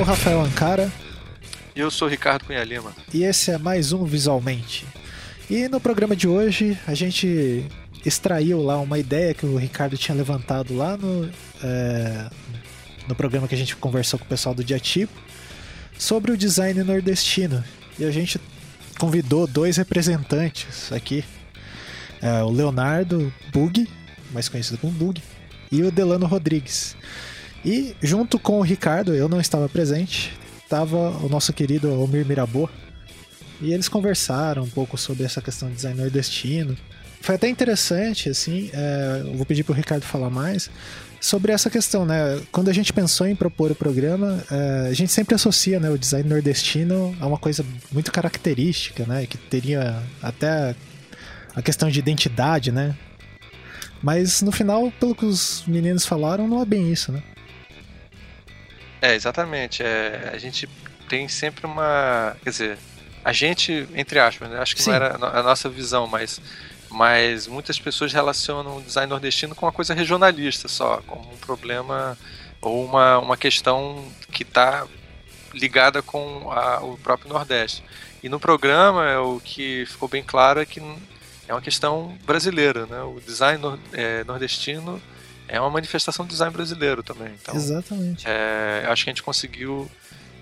sou o Rafael Ancara. E eu sou o Ricardo Cunha Lima. E esse é mais um Visualmente. E no programa de hoje a gente extraiu lá uma ideia que o Ricardo tinha levantado lá no, é, no programa que a gente conversou com o pessoal do Diatipo sobre o design nordestino. E a gente convidou dois representantes aqui. É, o Leonardo Bug, mais conhecido como Bug, e o Delano Rodrigues. E junto com o Ricardo, eu não estava presente, estava o nosso querido Almir Mirabô. E eles conversaram um pouco sobre essa questão de design nordestino. Foi até interessante, assim, é, vou pedir para o Ricardo falar mais, sobre essa questão, né? Quando a gente pensou em propor o programa, é, a gente sempre associa né, o design nordestino a uma coisa muito característica, né? Que teria até a questão de identidade, né? Mas no final, pelo que os meninos falaram, não é bem isso, né? É, exatamente. É, a gente tem sempre uma. Quer dizer, a gente, entre aspas, né? acho que Sim. não era a nossa visão, mas, mas muitas pessoas relacionam o design nordestino com uma coisa regionalista só, como um problema ou uma, uma questão que está ligada com a, o próprio Nordeste. E no programa, o que ficou bem claro é que é uma questão brasileira, né? O design é, nordestino é uma manifestação do design brasileiro também. Então, Exatamente. É, acho que a gente conseguiu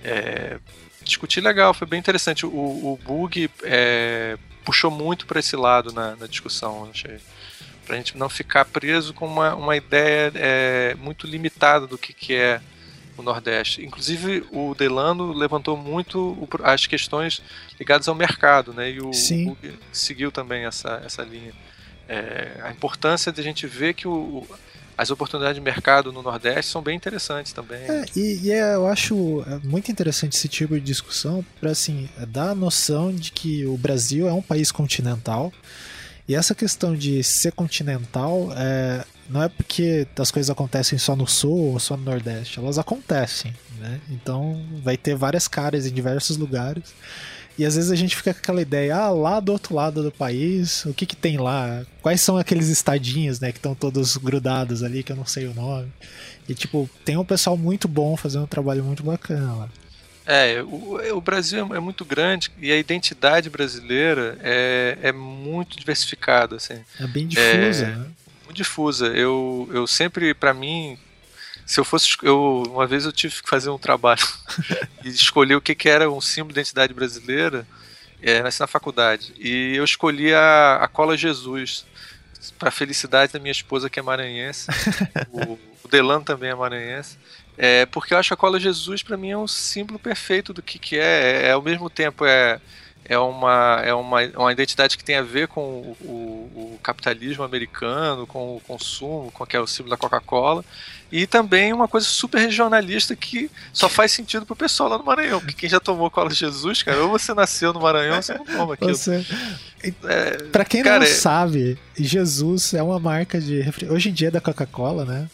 é, discutir legal, foi bem interessante. O, o Bug é, puxou muito para esse lado na, na discussão, achei. Para a gente não ficar preso com uma, uma ideia é, muito limitada do que, que é o Nordeste. Inclusive, o Delano levantou muito as questões ligadas ao mercado, né? E o, Sim. Bug seguiu também essa, essa linha. É, a importância de a gente ver que o, as oportunidades de mercado no Nordeste são bem interessantes também. É, e, e é, eu acho é, muito interessante esse tipo de discussão para assim dar a noção de que o Brasil é um país continental e essa questão de ser continental é, não é porque as coisas acontecem só no Sul ou só no Nordeste, elas acontecem, né? Então vai ter várias caras em diversos lugares. E às vezes a gente fica com aquela ideia, ah, lá do outro lado do país, o que que tem lá? Quais são aqueles estadinhos, né, que estão todos grudados ali, que eu não sei o nome. E tipo, tem um pessoal muito bom fazendo um trabalho muito bacana lá. É, o, o Brasil é muito grande e a identidade brasileira é, é muito diversificada, assim. É bem difusa, é, né? Muito difusa. Eu, eu sempre, para mim, se eu fosse. Eu, uma vez eu tive que fazer um trabalho e escolher o que, que era um símbolo de identidade brasileira. É, nasci na faculdade. E eu escolhi a, a cola Jesus. Para felicidade da minha esposa, que é maranhense. o, o Delano também é maranhense. É, porque eu acho a cola Jesus, para mim, é um símbolo perfeito do que, que é. é. é ao mesmo tempo, é é uma, é uma, uma identidade que tem a ver com o, o, o capitalismo americano, com o consumo, com que é o símbolo da Coca-Cola, e também uma coisa super regionalista que só faz sentido pro pessoal lá no Maranhão, porque quem já tomou cola de Jesus, cara, ou você nasceu no Maranhão, ou você não toma aquilo. Você... É, pra quem cara, não é... sabe, Jesus é uma marca de hoje em dia é da Coca-Cola, né?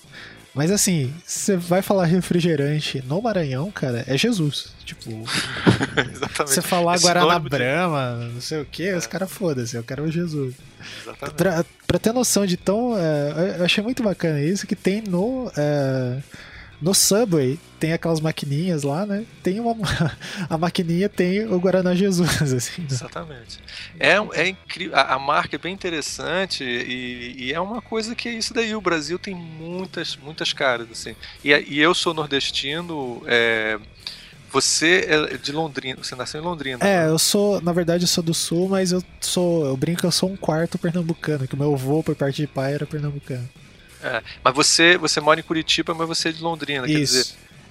Mas assim, você vai falar refrigerante no Maranhão, cara, é Jesus. Tipo, você falar Esse Guaraná Brahma, não sei o que, é. os caras foda-se, eu quero o Jesus. Exatamente. Pra, pra, ter noção de tão. É, eu achei muito bacana isso, que tem no. É, no Subway tem aquelas maquininhas lá, né? Tem uma. A maquininha tem o Guaraná Jesus, assim. Né? Exatamente. É, é incrível. A, a, marca é bem interessante e, e, é uma coisa que é isso daí. O Brasil tem muitas, muitas caras, assim. E, e eu sou nordestino. É, você é de Londrina, você nasceu em Londrina. É, né? eu sou, na verdade, eu sou do sul, mas eu sou, eu brinco que eu sou um quarto pernambucano, que o meu avô, por parte de pai, era pernambucano. É, mas você, você mora em Curitiba, mas você é de Londrina, Isso. quer dizer.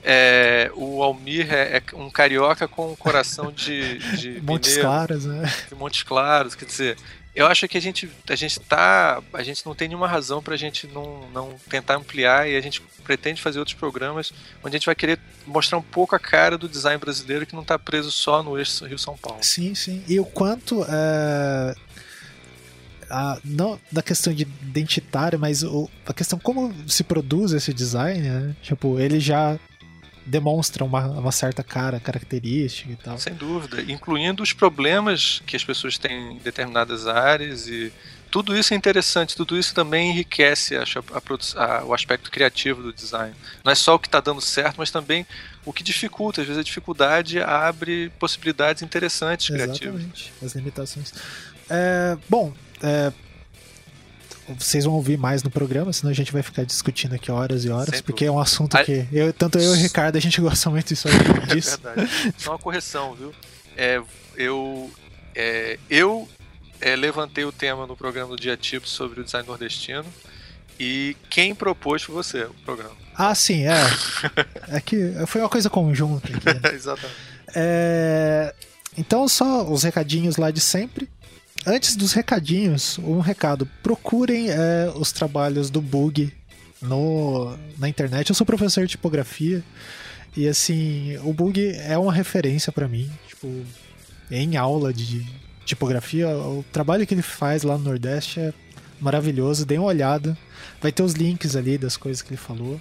É, o Almir é, é, um carioca com um coração de, de Montes mineiro, Claros, né? De Montes Claros, quer dizer, eu acho que a gente a gente tá, a gente não tem nenhuma razão para a gente não, não tentar ampliar e a gente pretende fazer outros programas onde a gente vai querer mostrar um pouco a cara do design brasileiro que não está preso só no eixo Rio São Paulo. Sim, sim. E o quanto é, a, não da questão de identitária, mas o, a questão como se produz esse design, né? Tipo, ele já demonstra uma, uma certa cara, característica e tal. Sem dúvida, incluindo os problemas que as pessoas têm em determinadas áreas e tudo isso é interessante, tudo isso também enriquece a, a, a, o aspecto criativo do design. Não é só o que está dando certo, mas também o que dificulta. Às vezes a dificuldade abre possibilidades interessantes Exatamente, criativas. Exatamente, as limitações. É, bom, é, vocês vão ouvir mais no programa, senão a gente vai ficar discutindo aqui horas e horas, Sempre. porque é um assunto que eu, tanto eu e o Ricardo a gente gosta muito disso, disso. É verdade. Só uma correção, viu? É, eu é, eu é, levantei o tema no programa do Dia Tipo sobre o design nordestino. E quem propôs foi você o programa. Ah, sim, é. é que foi uma coisa conjunta. Aqui, né? Exatamente. É, então, só os recadinhos lá de sempre. Antes dos recadinhos, um recado. Procurem é, os trabalhos do Bug no, na internet. Eu sou professor de tipografia. E assim, o Bug é uma referência para mim. Tipo, em aula de tipografia. O trabalho que ele faz lá no Nordeste é maravilhoso. Dê uma olhada. Vai ter os links ali das coisas que ele falou.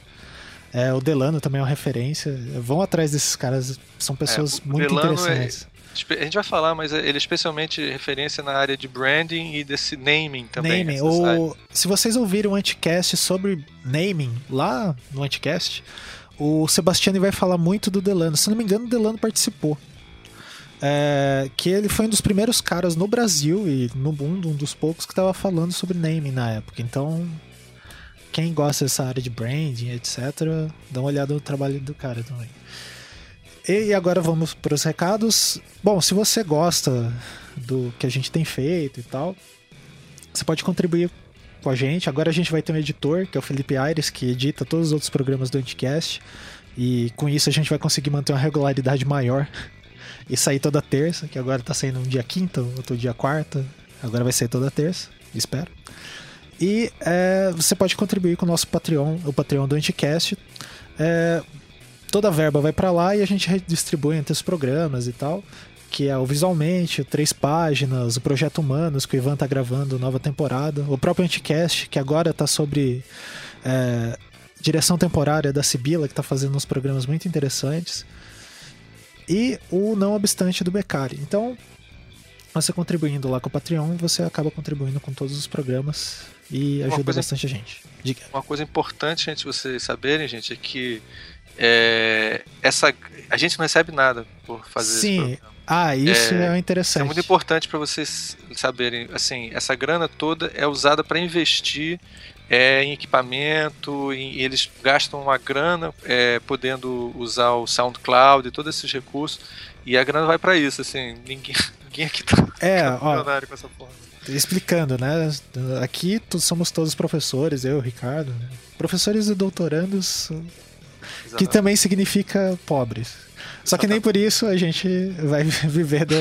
É, o Delano também é uma referência. Vão atrás desses caras, são pessoas é, muito Delano é interessantes. É, a gente vai falar, mas ele é especialmente referência na área de branding e desse naming também. Naming. O, se vocês ouviram o Anticast sobre naming lá no Anticast, o Sebastiani vai falar muito do Delano. Se não me engano, o Delano participou. É, que ele foi um dos primeiros caras no Brasil e no mundo, um dos poucos que estava falando sobre naming na época. Então, quem gosta dessa área de branding, etc., dá uma olhada no trabalho do cara também. E agora vamos para os recados. Bom, se você gosta do que a gente tem feito e tal, você pode contribuir com a gente. Agora a gente vai ter um editor, que é o Felipe Aires, que edita todos os outros programas do Anticast. E com isso a gente vai conseguir manter uma regularidade maior e sair toda terça, que agora tá saindo um dia quinta, outro dia quarta. Agora vai sair toda terça, espero. E é, você pode contribuir com o nosso Patreon, o Patreon do Anticast. É, toda a verba vai para lá e a gente redistribui entre os programas e tal. Que é o Visualmente, Três Páginas, o Projeto Humanos, que o Ivan tá gravando nova temporada. O próprio Anticast, que agora tá sobre é, direção temporária da Sibila, que tá fazendo uns programas muito interessantes e o não obstante do Beccari. Então, você contribuindo lá com o Patreon, você acaba contribuindo com todos os programas e ajuda bastante a gente. Diga. Uma coisa importante, gente, vocês saberem, gente, é que é, essa, a gente não recebe nada por fazer Sim. Ah, isso é, é interessante. é muito importante para vocês saberem. Assim, essa grana toda é usada para investir é, em equipamento, em, eles gastam uma grana é, podendo usar o SoundCloud e todos esses recursos, e a grana vai para isso, assim, ninguém, ninguém aqui tá, é, ó, com essa forma. Explicando, né? Aqui somos todos professores, eu, Ricardo, né? professores e doutorandos, Exatamente. que também significa pobres. Só que nem por isso a gente vai viver do,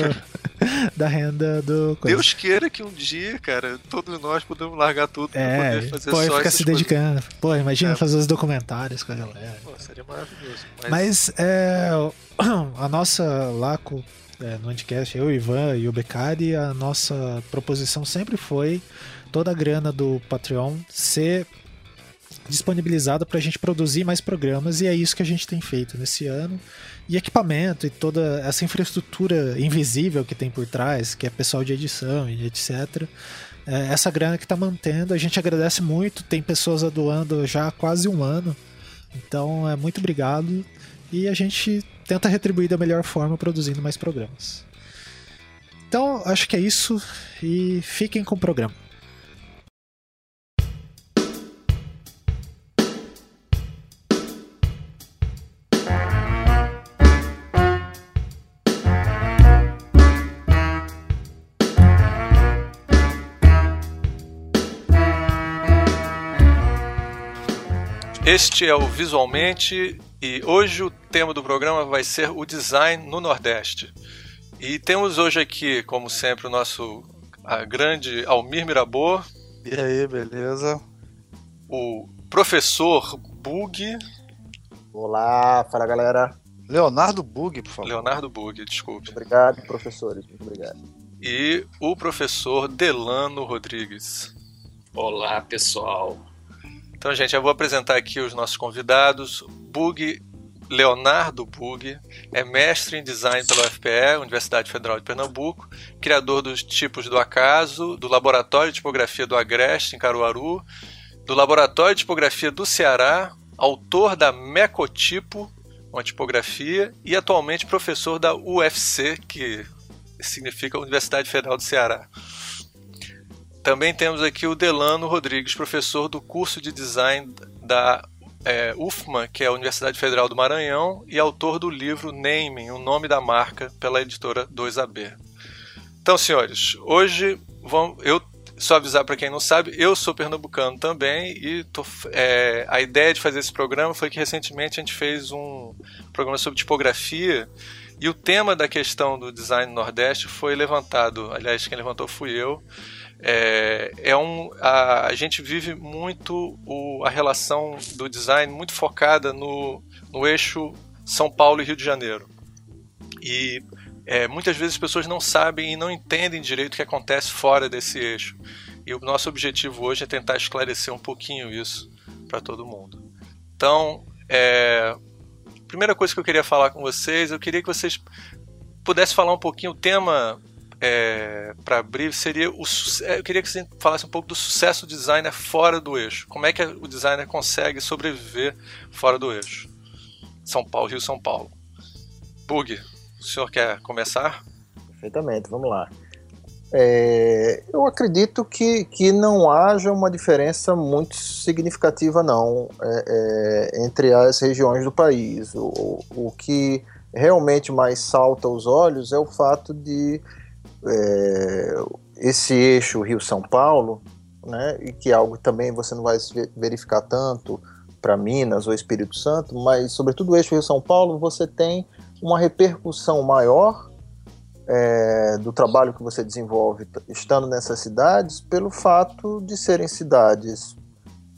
da renda do. Coisa. Deus queira que um dia, cara, todos nós podemos largar tudo é, pra poder fazer pô, só ficar se dedicando. Coisas. Pô, imagina é. fazer os documentários com a galera. Pô, seria maravilhoso. Mas, mas é, a nossa lá com, é, no Anticast, eu, Ivan e o Beccari, a nossa proposição sempre foi toda a grana do Patreon ser disponibilizada para a gente produzir mais programas e é isso que a gente tem feito nesse ano e equipamento e toda essa infraestrutura invisível que tem por trás, que é pessoal de edição e etc. É essa grana que está mantendo, a gente agradece muito. Tem pessoas doando já há quase um ano, então é muito obrigado e a gente tenta retribuir da melhor forma produzindo mais programas. Então acho que é isso e fiquem com o programa. Este é o Visualmente e hoje o tema do programa vai ser o design no Nordeste. E temos hoje aqui, como sempre, o nosso a grande Almir Mirabor. E aí, beleza? O professor Bug. Olá, fala galera. Leonardo Bug, por favor. Leonardo Bug, desculpe. Obrigado, professores. Muito obrigado. E o professor Delano Rodrigues. Olá, pessoal. Então, gente, eu vou apresentar aqui os nossos convidados. Bug Leonardo Bug, é mestre em design pela UFPE, Universidade Federal de Pernambuco, criador dos tipos do acaso, do Laboratório de Tipografia do Agreste, em Caruaru, do Laboratório de Tipografia do Ceará, autor da Mecotipo, uma tipografia, e atualmente professor da UFC, que significa Universidade Federal do Ceará. Também temos aqui o Delano Rodrigues, professor do curso de design da é, UFMA, que é a Universidade Federal do Maranhão, e autor do livro Naming, o nome da marca, pela editora 2AB. Então, senhores, hoje vamos, eu só avisar para quem não sabe, eu sou pernambucano também e tô, é, a ideia de fazer esse programa foi que recentemente a gente fez um programa sobre tipografia e o tema da questão do design no Nordeste foi levantado, aliás, quem levantou fui eu. É, é um, a, a gente vive muito o, a relação do design muito focada no, no eixo São Paulo e Rio de Janeiro. E é, muitas vezes as pessoas não sabem e não entendem direito o que acontece fora desse eixo. E o nosso objetivo hoje é tentar esclarecer um pouquinho isso para todo mundo. Então, é, primeira coisa que eu queria falar com vocês, eu queria que vocês pudessem falar um pouquinho o tema é, para abrir seria o é, eu queria que você falasse um pouco do sucesso do designer fora do eixo. Como é que o designer consegue sobreviver fora do eixo? São Paulo, Rio, São Paulo. Bug, o senhor quer começar? Perfeitamente, vamos lá. É, eu acredito que, que não haja uma diferença muito significativa, não, é, é, entre as regiões do país. O, o que realmente mais salta aos olhos é o fato de é, esse eixo Rio-São Paulo, né, e que é algo também você não vai verificar tanto para Minas ou Espírito Santo, mas sobretudo o eixo Rio-São Paulo, você tem uma repercussão maior é, do trabalho que você desenvolve estando nessas cidades pelo fato de serem cidades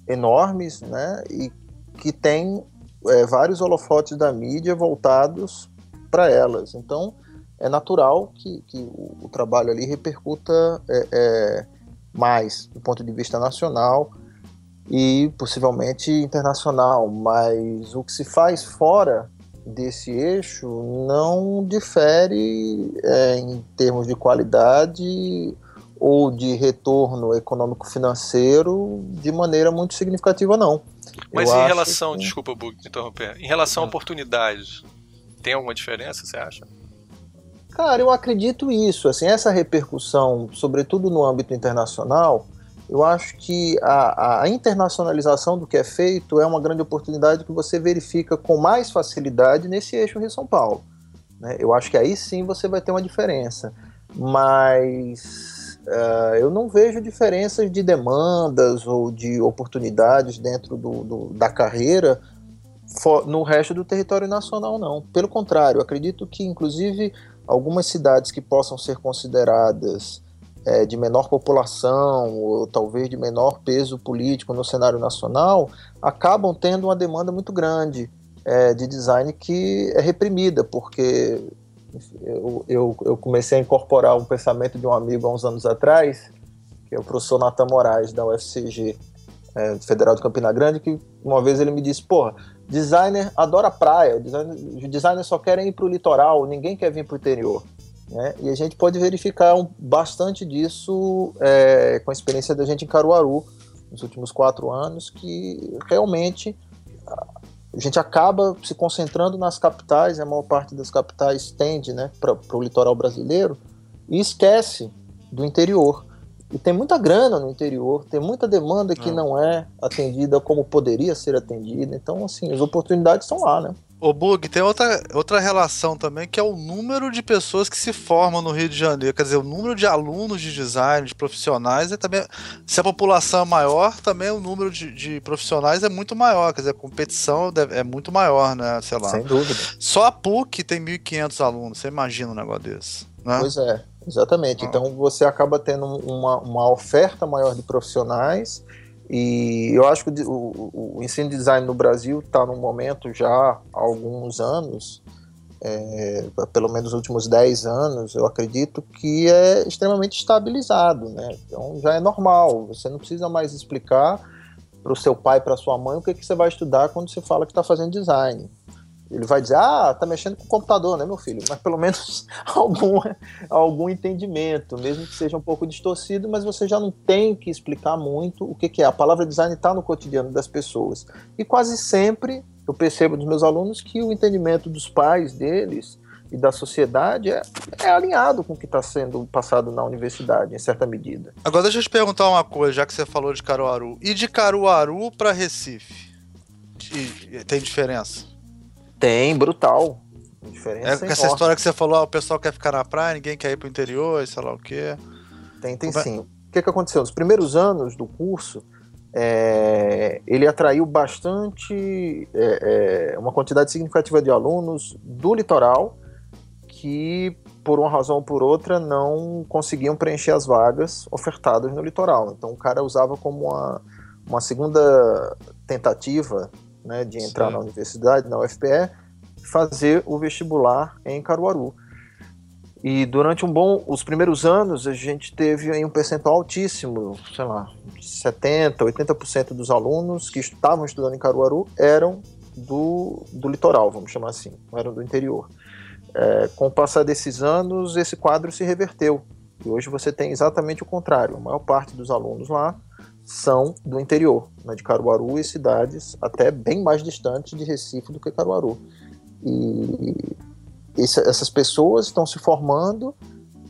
enormes, né, e que têm é, vários holofotes da mídia voltados para elas. Então, é natural que, que o, o, trabalho ali repercuta é, é, mais do ponto de vista nacional e possivelmente internacional, mas o que se faz fora desse eixo não difere é, em termos de qualidade ou de retorno econômico-financeiro de maneira muito significativa, não. Mas Eu em relação, que... desculpa, Bug, interromper, em relação a oportunidades, tem alguma diferença, você acha? Cara, eu acredito isso. Assim, essa repercussão, sobretudo no âmbito internacional, eu acho que a, a, internacionalização do que é feito é uma grande oportunidade que você verifica com mais facilidade nesse eixo Rio-São Paulo. Né? Eu acho que aí sim você vai ter uma diferença. Mas uh, eu não vejo diferenças de demandas ou de oportunidades dentro do, do, da carreira no resto do território nacional, não. Pelo contrário, acredito que, inclusive, algumas cidades que possam ser consideradas é, de menor população ou talvez de menor peso político no cenário nacional acabam tendo uma demanda muito grande é, de design que é reprimida, porque eu, eu, eu, comecei a incorporar um pensamento de um amigo há uns anos atrás, que é o professor Natan Moraes, da UFCG, é, Federal de Campina Grande, que uma vez ele me disse, porra, designer adora praia, designer, designers só querem ir para o litoral, ninguém quer vir para o interior. Né? E a gente pode verificar um, bastante disso é, com a experiência da gente em Caruaru nos últimos quatro anos, que realmente a gente acaba se concentrando nas capitais, a maior parte das capitais tende né, para o litoral brasileiro, e esquece do interior. E tem muita grana no interior, tem muita demanda que não, não é atendida como poderia ser atendida. Então, assim, as oportunidades estão lá, né? O Bug, tem outra, outra relação também, que é o número de pessoas que se formam no Rio de Janeiro. Quer dizer, o número de alunos de design, de profissionais, é também. Se a população é maior, também o número de, de profissionais é muito maior. Quer dizer, a competição é muito maior, né? Sei lá. Sem dúvida. Só a PUC tem 1.500 alunos. Você imagina um negócio desse. Né? Pois é, exatamente. Ah. Então você acaba tendo uma, uma oferta maior de profissionais e eu acho que o, o ensino de design no Brasil está num momento já há alguns anos, é, pelo menos nos últimos 10 anos, eu acredito que é extremamente estabilizado. Né? Então já é normal, você não precisa mais explicar para o seu pai, para sua mãe, o que, que você vai estudar quando você fala que está fazendo design. Ele vai dizer, ah, tá mexendo com o computador, né, meu filho? Mas pelo menos algum, algum entendimento, mesmo que seja um pouco distorcido, mas você já não tem que explicar muito o que, que é. A palavra design está no cotidiano das pessoas. E quase sempre eu percebo dos meus alunos que o entendimento dos pais deles e da sociedade é, é alinhado com o que está sendo passado na universidade, em certa medida. Agora deixa eu te perguntar uma coisa, já que você falou de Caruaru. E de Caruaru para Recife? tem diferença? Tem, brutal. Diferença é essa história que você falou, ah, o pessoal quer ficar na praia, ninguém quer ir pro interior, sei lá o quê. Tem, tem é? sim. É? O que, que aconteceu? Nos primeiros anos do curso, é, ele atraiu bastante, é, é, uma quantidade significativa de alunos do litoral que, por uma razão ou por outra, não conseguiam preencher as vagas ofertadas no litoral. Então o cara usava como uma, uma segunda tentativa né, de entrar Sim. na universidade, na UFPE, fazer o vestibular em Caruaru. E durante um bom, os primeiros anos, a gente teve aí um percentual altíssimo, sei lá, 70, 80% dos alunos que estavam estudando em Caruaru eram do, do litoral, vamos chamar assim, eram do interior. É, com o passar desses anos, esse quadro se reverteu. E hoje você tem exatamente o contrário. A maior parte dos alunos lá são do interior, né, de Caruaru e cidades até bem mais distantes de Recife do que Caruaru. E esse, essas pessoas estão se formando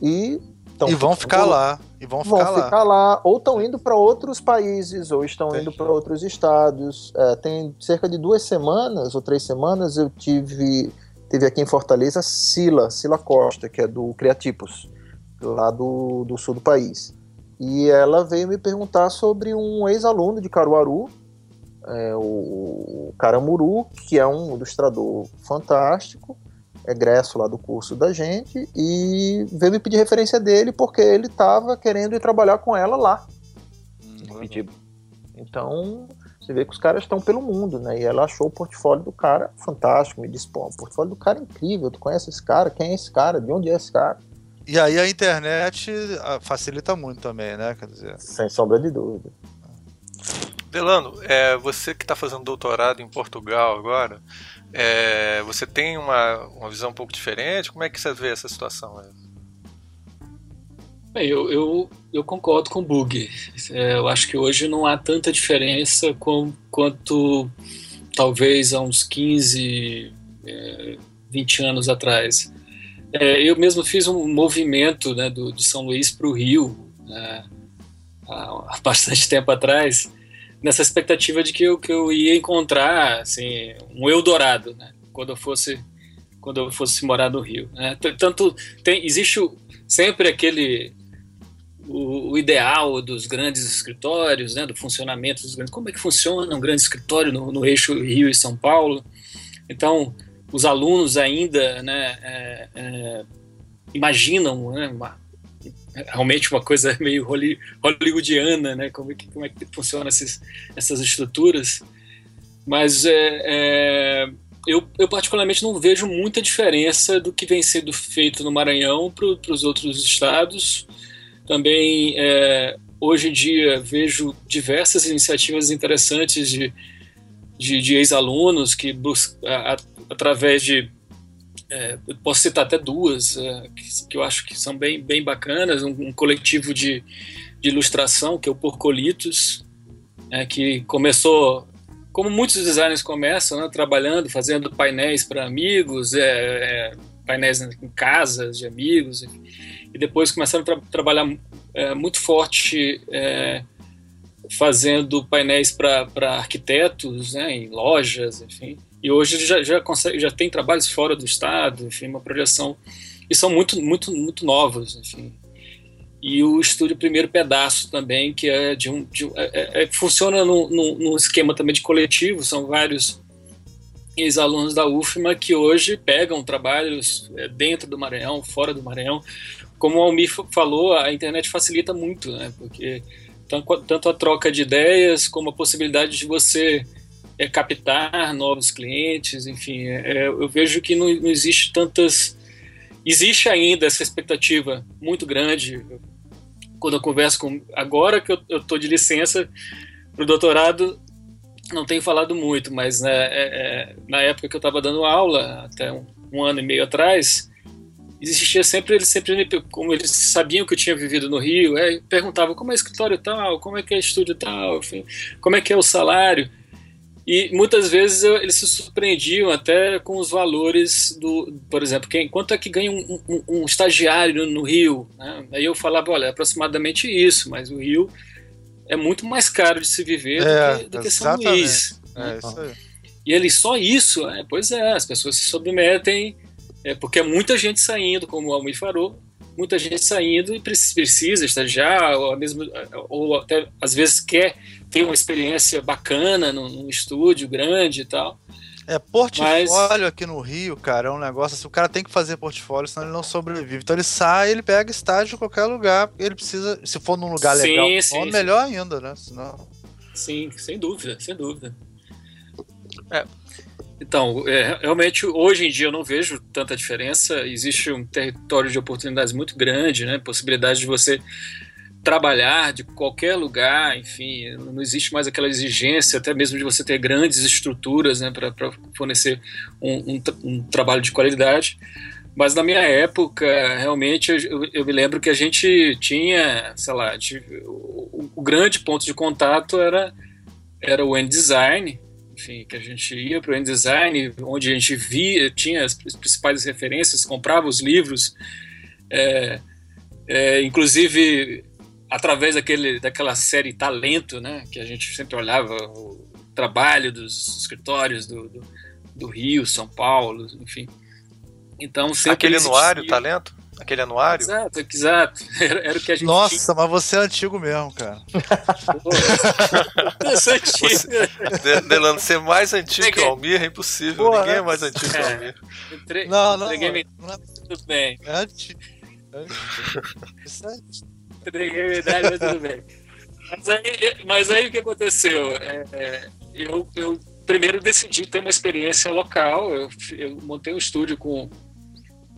e e vão ficar lá. E vão ficar, vão ficar lá. lá. Ou estão indo para outros países, ou estão Entendi. indo para outros estados. É, tem cerca de duas semanas ou três semanas eu tive, tive aqui em Fortaleza Sila, Sila Costa, que é do Criatipos, lá do, do sul do país. E ela veio me perguntar sobre um ex-aluno de Caruaru, é, o Caramuru, que é um ilustrador fantástico, egresso lá do curso da gente, e veio me pedir referência dele porque ele estava querendo ir trabalhar com ela lá. Uhum. Então, você vê que os caras estão pelo mundo, né? E ela achou o portfólio do cara fantástico, me disse, pô, o portfólio do cara é incrível, tu conhece esse cara? Quem é esse cara? De onde é esse cara? E aí a internet ah, facilita muito também, né? Quer dizer... Sem sombra de dúvida. Delano, é, você que está fazendo doutorado em Portugal agora, é, você tem uma, uma visão um pouco diferente? Como é que você vê essa situação? Bem, eu, eu, eu concordo com o Bug. É, eu acho que hoje não há tanta diferença com, quanto talvez há uns 15, é, 20 anos atrás. É, eu mesmo fiz um movimento né, do, de São Luís para o Rio né, há bastante tempo atrás, nessa expectativa de que eu, que eu ia encontrar assim, um Eldorado né, quando eu fosse quando eu fosse morar no Rio. Né. Tanto tem, existe sempre aquele o, o, ideal dos grandes escritórios, né, do funcionamento dos grandes. Como é que funciona um grande escritório no, no eixo Rio e São Paulo? Então os alunos ainda né, é, é, imaginam né, uma, realmente uma coisa meio hollywoodiana, né, como, é que, como é que funciona esses, essas estruturas. Mas é, é, eu, eu, particularmente não vejo muita diferença do que vem sendo feito no Maranhão para os outros estados. Também, é, hoje em dia, vejo diversas iniciativas interessantes de, de, de ex-alunos que buscam através de é, posso citar até duas é, que, que, eu acho que são bem, bem bacanas um, um coletivo de, de, ilustração que é o Porcolitos é, que começou como muitos designers começam né, trabalhando fazendo painéis para amigos é, é, painéis em casas de amigos e depois começaram a tra trabalhar é, muito forte fazendo painéis para arquitetos né, em lojas enfim e hoje já, já, consegue, já tem trabalhos fora do estado, enfim, uma projeção. E são muito, muito, muito novos, enfim. E o estúdio Primeiro Pedaço também, que é de um. De, é, é, é funciona num, esquema também de coletivo, são vários ex-alunos da UFMA que hoje pegam trabalhos é, dentro do Maranhão, fora do Maranhão. Como o Almir falou, a internet facilita muito, né? Porque tanto a troca de ideias como a possibilidade de você é, captar novos clientes, enfim, é, é, eu vejo que não, não existe tantas. Existe ainda essa expectativa muito grande. Quando eu converso com. Agora que eu estou de licença para o doutorado, não tenho falado muito, mas né, é, é, na época que eu estava dando aula, até um, um, ano e meio atrás, existia sempre, eles sempre, como eles sabiam que eu tinha vivido no Rio, é, como é escritório tal, como é que é estúdio tal, como é que é o salário. E muitas vezes eles se surpreendiam até com os valores do, por exemplo, quem, quanto é que ganha um, um, um estagiário no, Rio? Né? Aí eu falava, olha, é aproximadamente isso, mas o Rio é muito mais caro de se viver é, do que, do que São Luís. É, isso aí. E ele só isso, é, pois é, as pessoas se submetem, é, porque é muita gente saindo, como o Almir falou, muita gente saindo e precisa estagiar, ou, mesmo, ou até às vezes quer ter uma experiência bacana num, num estúdio grande e tal. É, portfólio Mas... aqui no Rio, cara, é um negócio assim, o cara tem que fazer portfólio, senão ele não sobrevive. Então ele sai, ele pega estágio em qualquer lugar, ele precisa, se for num lugar sim, legal, sim, sim. melhor ainda, né? Senão... Sim, sem dúvida, sem dúvida. É. Então, é, realmente, hoje em dia eu não vejo tanta diferença. Existe um território de oportunidades muito grande, né? Possibilidade de você trabalhar de qualquer lugar, enfim, não existe mais aquela exigência, até mesmo de você ter grandes estruturas né, para fornecer um, um, um, trabalho de qualidade. Mas na minha época, realmente, eu, eu me lembro que a gente tinha, sei lá, o, o, grande ponto de contato era, era o N-Design, enfim, que a gente ia para o N-Design, onde a gente via, tinha as principais referências, comprava os livros, é, é, inclusive através daquele, daquela série Talento, né, que a gente sempre olhava o trabalho dos escritórios do, do, do Rio, São Paulo, enfim. Então sempre aquele anuário Talento, aquele anuário. Exato, exato. Era, era, o que a gente. Nossa, tinha. mas você é antigo mesmo, cara. eu sou antigo. Você, Delano, ser mais antigo que o Almir é impossível. Pô, Ninguém é mais antigo é, que o Almir. Entre... Não, não, não, não. Tudo bem. É antigo. Isso é entreguei medalha, mas tudo bem. Mas aí, mas aí o que aconteceu? É, é, eu, eu primeiro decidi ter uma experiência local. Eu, eu, montei um estúdio com,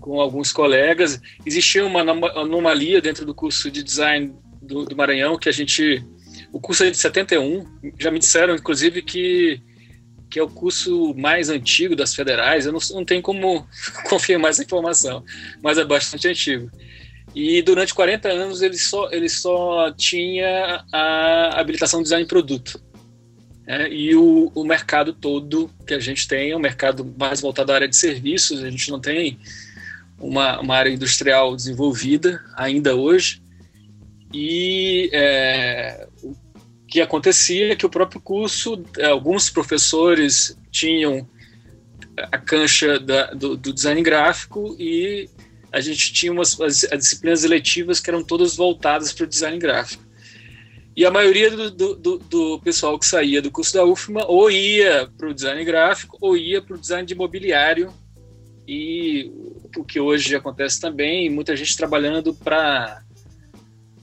com alguns colegas. Existia uma anomalia dentro do curso de design do, do, Maranhão que a gente. O curso é de 71. Já me disseram, inclusive, que, que é o curso mais antigo das federais. Eu não, não tenho como confirmar essa informação, mas é bastante antigo. E durante 40 anos ele só, ele só tinha a habilitação de design de produto. É, e o, o mercado todo que a gente tem é um mercado mais voltado à área de serviços, a gente não tem uma, uma área industrial desenvolvida ainda hoje. E é, o que acontecia é que o próprio curso, alguns professores tinham a cancha da, do, do design gráfico e a gente tinha umas as, as disciplinas eletivas que eram todas voltadas para o design gráfico. E a maioria do, do, do, pessoal que saía do curso da UFMA ou ia para o design gráfico ou ia para o design de imobiliário. E o que hoje acontece também, muita gente trabalhando para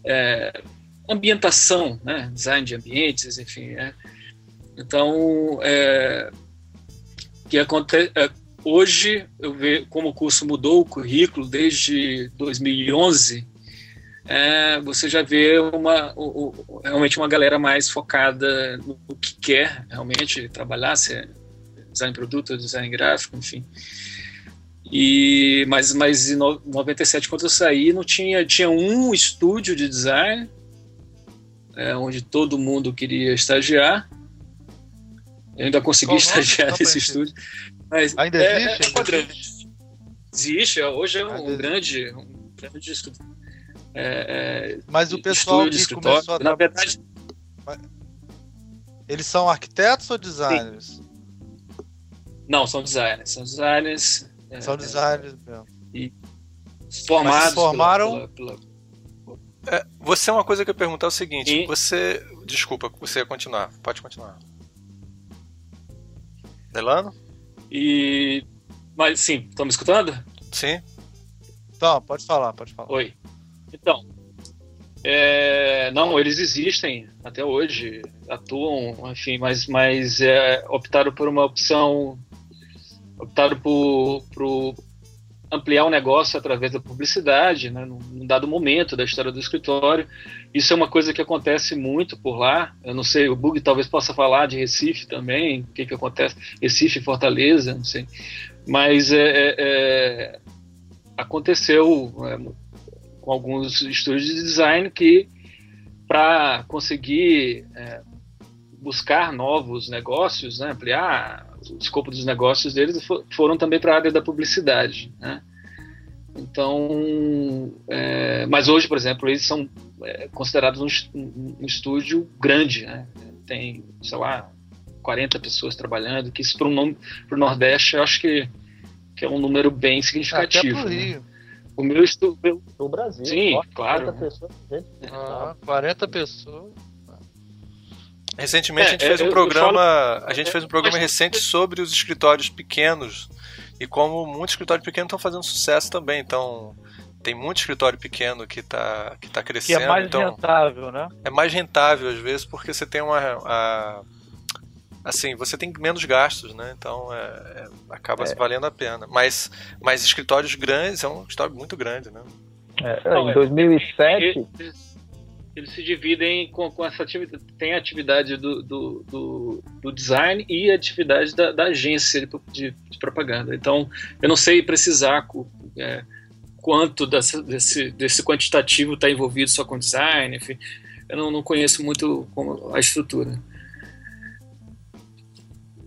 é, ambientação, né? design de ambientes, enfim. É. Então, é, que acontece, é, Hoje, eu vejo como o curso mudou o currículo desde 2011, é, você já vê uma, realmente uma galera mais focada no que quer realmente trabalhar, se é design de produto, design gráfico, enfim. E, mas, mas em 97, quando eu saí, não tinha, tinha um estúdio de design, é, onde todo mundo queria estagiar. Eu ainda consegui estagiar nesse estúdio. Mas Ainda é, existe? É, é grande. Existe, hoje é um grande, um grande é, é, Mas o pessoal que começou a... Na verdade... Eles são arquitetos ou designers? Sim. Não, são designers. São designers. É, são designers mesmo. E formados. formaram. Pela, pela... É, você é uma coisa que eu ia perguntar é o seguinte: e... você. Desculpa, você ia continuar. Pode continuar. Delano? E. Mas sim, estão me escutando? Sim. Então, pode falar, pode falar. Oi. Então. É, não, eles existem até hoje, atuam, enfim, mas, mas é, optaram por uma opção, optaram por, por ampliar o negócio através da publicidade, né, num dado momento da história do escritório. Isso é uma coisa que acontece muito por lá. Eu não sei, o Bug talvez possa falar de Recife também, o que, que acontece, Recife, Fortaleza, não sei. Mas é, é, é aconteceu é, com alguns estúdios de design que, para conseguir é, buscar novos negócios, né, ampliar o escopo dos negócios deles, foram também para a área da publicidade. Né? Então, é, mas hoje, por exemplo, eles são é, considerados um, um, estúdio grande, né? tem, sei lá, 40 pessoas trabalhando, que isso para o Nordeste eu acho que, que é um número bem significativo. Até né? O meu estúdio. No Brasil. Sim, claro. 40 pessoas. Ah, 40 pessoas. Recentemente é, a gente fez um programa, falo... a gente fez um programa recente sobre os escritórios pequenos e como muitos escritórios pequenos estão fazendo sucesso também. Então tem muito escritório pequeno que está que tá crescendo. Que é mais então, rentável, né? É mais rentável às vezes porque você tem uma a, assim você tem menos gastos, né? Então é, é, acaba é. valendo a pena. Mas mas escritórios grandes é um escritório muito grande, né? É, em 2007 eles se dividem com, com essa atividade. Tem a atividade do, do, do, do design e a atividade da, da agência de, de, propaganda. Então, eu não sei precisar é, quanto dessa, desse, desse quantitativo está envolvido só com design, enfim. Eu não, não conheço muito a estrutura.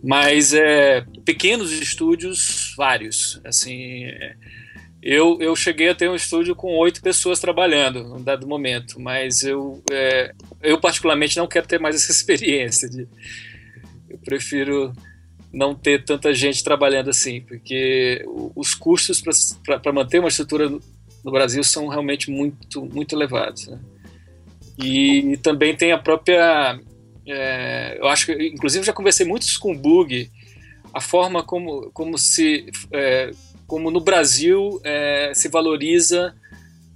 Mas é, pequenos estúdios, vários. Assim, é, eu, eu cheguei a ter um estúdio com oito pessoas trabalhando num dado momento, mas eu, é, eu particularmente não quero ter mais essa experiência. De, eu prefiro não ter tanta gente trabalhando assim, porque os custos para manter uma estrutura no Brasil são realmente muito, muito elevados. Né? E também tem a própria. É, eu acho que, inclusive, já conversei muito com o Bug, a forma como, como se é, como no Brasil é, se valoriza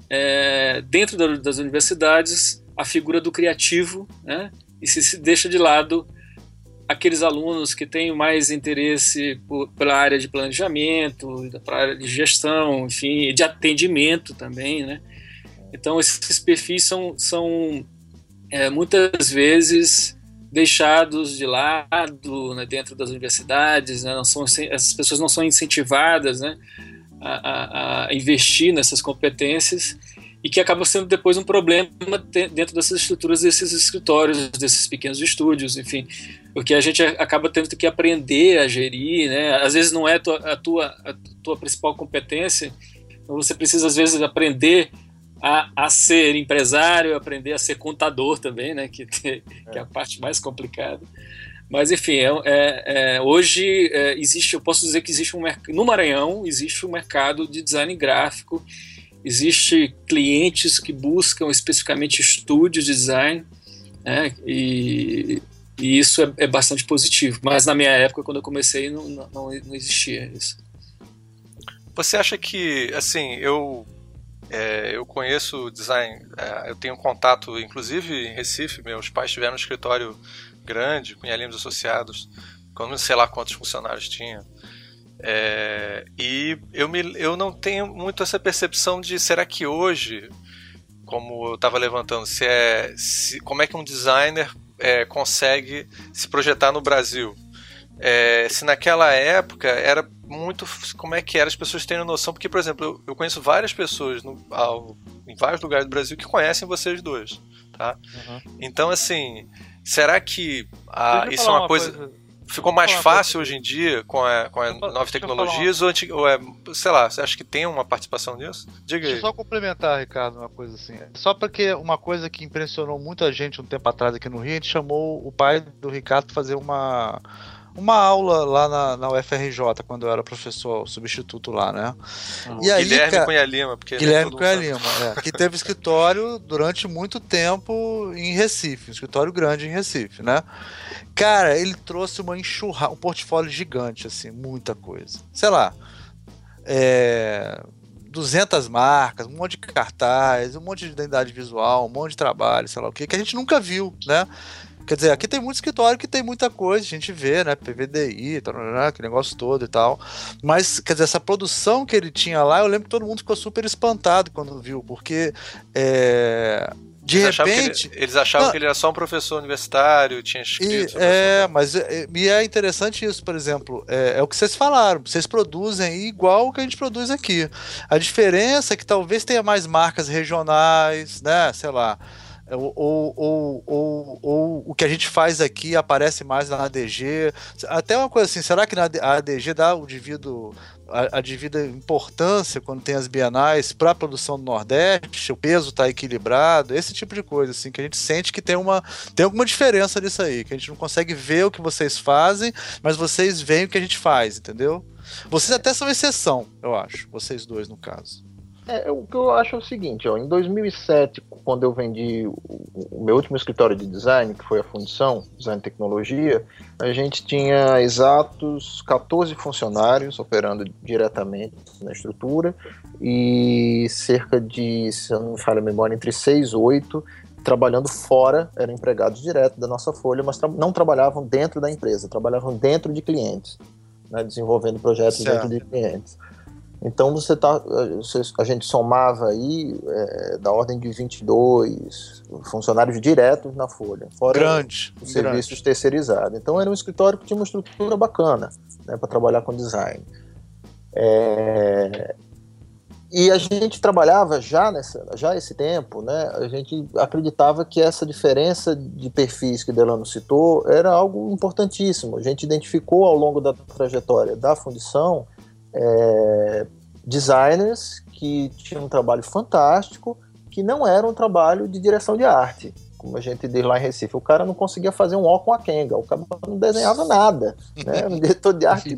é, dentro da, das universidades a figura do criativo, né? e se, se deixa de lado aqueles alunos que têm mais interesse por, pela área de planejamento, para área de gestão, enfim, de atendimento também, né? Então esses perfis são, são é, muitas vezes deixados de lado né, dentro das universidades, né, não são, essas pessoas não são incentivadas né, a, a, a, investir nessas competências e que acaba sendo depois um problema dentro dessas estruturas desses escritórios, desses pequenos estúdios, enfim, porque a gente acaba tendo que aprender a gerir, né? Às vezes não é a tua, a tua, tua principal competência, então você precisa às vezes aprender a, a ser empresário, aprender a ser contador também, né? Que, que é a parte mais complicada. Mas enfim, é, é, é, hoje é, existe, eu posso dizer que existe um no Maranhão existe um mercado de design gráfico, existe clientes que buscam especificamente estúdios de design, né? E, e isso é, é, bastante positivo. Mas na minha época, quando eu comecei, não, não, não existia isso. Você acha que, assim, eu é, eu conheço design, é, eu tenho contato, inclusive em Recife, meus pais tiveram um escritório grande, com Lemos Associados, com sei lá quantos funcionários tinha. É, e eu, me, eu não tenho muito essa percepção de será que hoje, como eu estava levantando, se é, se, como é que um designer é, consegue se projetar no Brasil? É, se naquela época era muito como é que era, as pessoas têm noção, porque, por exemplo, eu, eu conheço várias pessoas no, ao, em vários lugares do Brasil que conhecem vocês dois, tá? Uhum. Então, assim, será que a, isso é uma, uma coisa, coisa, ficou mais fácil hoje em dia com a, com a novas tecnologias ou, ou, é, sei lá, você acha que tem uma participação nisso? Diga Deixa aí. só complementar, Ricardo, uma coisa assim. Só porque uma coisa que impressionou muita gente um tempo atrás aqui no Rio, a gente chamou o pai do Ricardo para fazer uma uma aula lá na, na UFRJ, quando eu era professor substituto lá, né? Ah, e aí, Guilherme cara, Cunha Lima. Porque Guilherme Cunha Lima, é, que teve escritório durante muito tempo em Recife, um escritório grande em Recife, né? Cara, ele trouxe uma enxurra, um portfólio gigante, assim, muita coisa. Sei lá, é, 200 marcas, um monte de cartaz, um monte de identidade visual, um monte de trabalho, sei lá o que, que a gente nunca viu, né? Quer dizer, aqui tem muito escritório que tem muita coisa, a gente vê, né? PVDI, aquele negócio todo e tal. Mas, quer dizer, essa produção que ele tinha lá, eu lembro que todo mundo ficou super espantado quando viu, porque é, de eles repente. Achavam ele, eles achavam não, que ele era só um professor universitário, tinha escrito. E, é, mas é, e é interessante isso, por exemplo. É, é, o que vocês falaram. Vocês produzem igual o que a gente produz aqui. A diferença é que talvez tenha mais marcas regionais, né? Sei lá. Ou, ou, ou, ou, o que a gente faz aqui aparece mais na ADG. Até uma coisa assim, será que na ADG dá o devido a, a devida importância quando tem as bienais para a produção do Nordeste, o peso está equilibrado, esse tipo de coisa, assim, que a gente sente que tem uma tem alguma diferença nisso aí, que a gente não consegue ver o que vocês fazem, mas vocês veem o que a gente faz, entendeu? Vocês até são exceção, eu acho, vocês dois no caso. É, o que eu acho é o seguinte, ó, em 2007, quando eu vendi o, meu último escritório de design, que foi a Fundição, Design e Tecnologia, a gente tinha exatos 14 funcionários operando diretamente na estrutura e cerca de, se eu não me falho a memória, entre 6 e 8 trabalhando fora, eram empregados direto da nossa folha, mas tra não trabalhavam dentro da empresa, trabalhavam dentro de clientes, né, desenvolvendo projetos certo. dentro de clientes. Então você tá, a gente somava aí é, da ordem de 22 funcionários diretos na Folha, fora grande, os serviços grande. terceirizados. Então era um escritório que tinha uma estrutura bacana né, para trabalhar com design. É, e a gente trabalhava já nessa, já esse tempo, né? A gente acreditava que essa diferença de perfis que Delano citou era algo importantíssimo. A gente identificou ao longo da trajetória da fundição é, designers que tinham um trabalho fantástico, que não era um trabalho de direção de arte, como a gente diz lá em Recife. O cara não conseguia fazer um ó com a Kenga, o cara não desenhava nada, né? um diretor de arte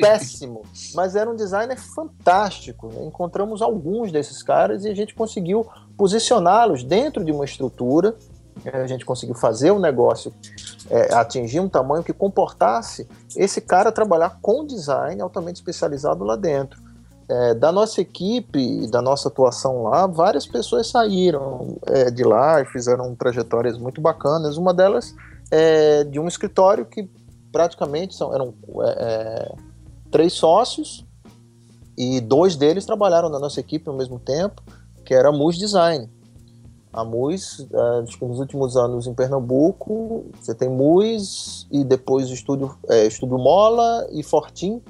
péssimo, mas era um designer fantástico. Né? Encontramos alguns desses caras e a gente conseguiu posicioná-los dentro de uma estrutura a gente conseguiu fazer o negócio é, atingir um tamanho que comportasse esse cara trabalhar com design altamente especializado lá dentro. É, da nossa equipe, da nossa atuação lá, várias pessoas saíram é, de lá e fizeram trajetórias muito bacanas. Uma delas é de um escritório que praticamente são, eram é, é, três sócios e dois deles trabalharam na nossa equipe ao mesmo tempo, que era a Mus Design a MUS, acho que nos últimos anos em Pernambuco, você tem MUS e depois estúdio, é, estúdio Mola e Fortim,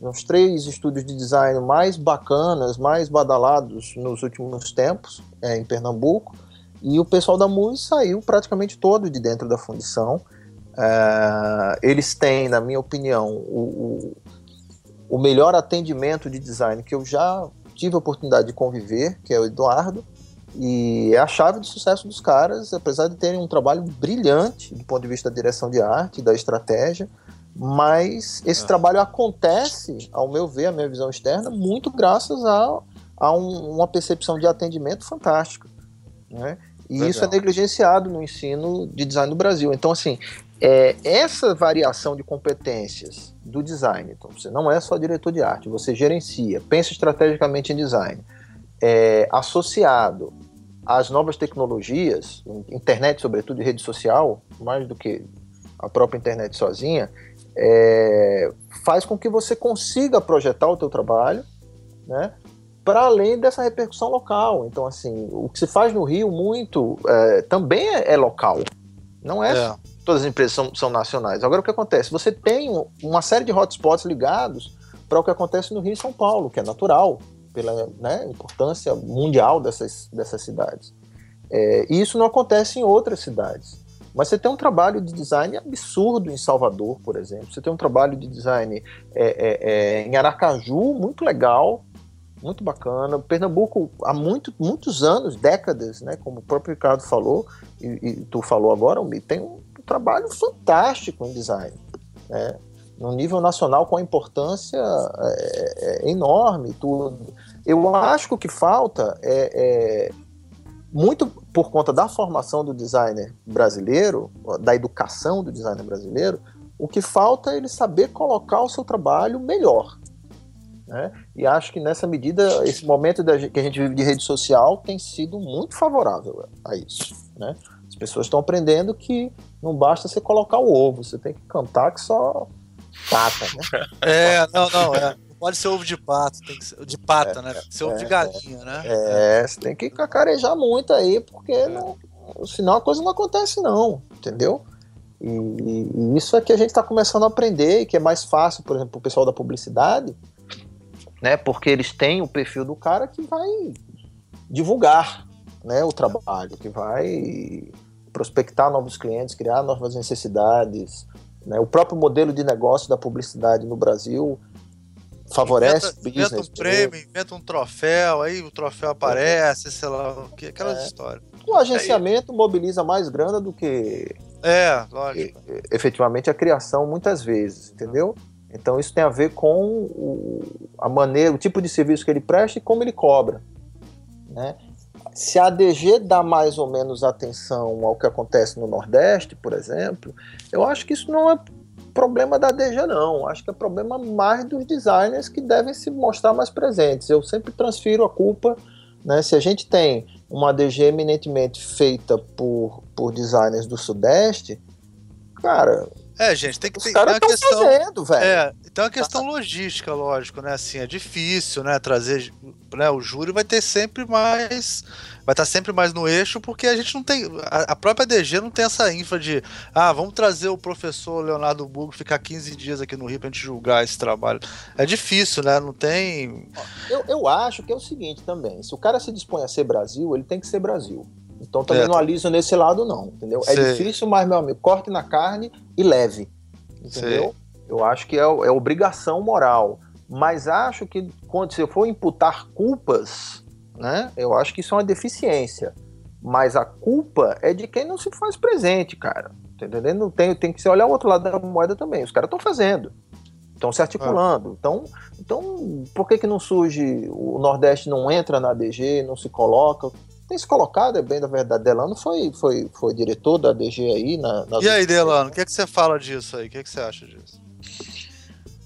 os três estúdios de design mais bacanas, mais badalados nos últimos tempos é, em Pernambuco. E o pessoal da MUS saiu praticamente todo de dentro da fundição. É, eles têm, na minha opinião, o, o, o melhor atendimento de design que eu já tive a oportunidade de conviver, que é o Eduardo. E é a chave de sucesso dos caras, apesar de terem um trabalho brilhante do ponto de vista da direção de arte, da estratégia, mas esse é. trabalho acontece, ao meu ver, a minha visão externa, muito graças a, a um, uma percepção de atendimento fantástica. Né? E Legal. isso é negligenciado no ensino de design no Brasil. Então, assim, é, essa variação de competências do design, então você não é só diretor de arte, você gerencia, pensa estrategicamente em design, é, associado as novas tecnologias, internet sobretudo e rede social, mais do que a própria internet sozinha, é, faz com que você consiga projetar o teu trabalho, né, para além dessa repercussão local. Então, assim, o que se faz no Rio muito é, também é, é, local, não é, é. Todas as empresas são, são, nacionais. Agora, o que acontece? Você tem uma série de hotspots ligados para o que acontece no Rio e São Paulo, que é natural pela né, importância mundial dessas, dessas cidades. É, e isso não acontece em outras cidades. Mas você tem um trabalho de design absurdo em Salvador, por exemplo. Você tem um trabalho de design é, é, é em Aracaju, muito legal, muito bacana. Pernambuco, há muito, muitos anos, décadas, né, como o próprio Ricardo falou, e, e tu falou agora, tem um trabalho fantástico em design. Né? no nível nacional com a importância é, é, enorme tudo. Eu acho que o que falta é, é, muito por conta da formação do designer brasileiro, da educação do designer brasileiro, o que falta é ele saber colocar o seu trabalho melhor. Né? E acho que nessa medida, esse momento que a gente vive de rede social tem sido muito favorável a isso. Né? As pessoas estão aprendendo que não basta você colocar o ovo, você tem que cantar que só pata. Né? É, não, não, é. Pode ser ovo de pato, tem que ser, de pata, é, né? Tem que ser ovo é, de galinha, né? É, você tem que cacarejar muito aí, porque é. não, senão a coisa não acontece, não, entendeu? E, e isso é que a gente está começando a aprender, que é mais fácil, por exemplo, o pessoal da publicidade, né? Porque eles têm o perfil do cara que vai divulgar né, o trabalho, que vai prospectar novos clientes, criar novas necessidades. Né? O próprio modelo de negócio da publicidade no Brasil favorece inventa. Inventa um prêmio, inventa um troféu, aí o troféu aparece, sei lá, aquelas é. histórias. O agenciamento aí... mobiliza mais grana do que é, lógico. efetivamente a criação muitas vezes, entendeu? Então isso tem a ver com o, a maneira, o tipo de serviço que ele presta e como ele cobra. Né? Se a ADG dá mais ou menos atenção ao que acontece no Nordeste, por exemplo, eu acho que isso não é problema da ADG, não. Acho que é problema mais dos designers que devem se mostrar mais presentes. Eu sempre transfiro a culpa. Né? Se a gente tem uma ADG eminentemente feita por, por designers do Sudeste, cara, é, gente, tem que ter questão. Fazendo, velho. É, então a questão tá. logística, lógico, né? Assim, é difícil, né? Trazer. Né, o júri vai ter sempre mais. Vai estar sempre mais no eixo, porque a gente não tem. A, a própria DG não tem essa infra de. Ah, vamos trazer o professor Leonardo Bug ficar 15 dias aqui no Rio pra gente julgar esse trabalho. É difícil, né? Não tem. Eu, eu acho que é o seguinte também. Se o cara se dispõe a ser Brasil, ele tem que ser Brasil. Então também é. não aliso nesse lado, não, entendeu? É Sei. É difícil, mas, meu amigo, corte na carne e leve. Entendeu? Sei. Eu acho que é, é obrigação moral. Mas acho que quando você for imputar culpas, né? Eu acho que isso é uma deficiência. Mas a culpa é de quem não se faz presente, cara. Tá entendendo? Tem, tem que se olhar o outro lado da moeda também. Os caras estão fazendo. Estão se articulando. Ah. Então, então, por que, que não surge? O Nordeste não entra na ADG, não se coloca? tem se colocado, é bem da verdade. Delano foi, foi, foi diretor da DG aí. Na, e aí, Delano, o que, é que você fala disso aí? O que, é que você acha disso?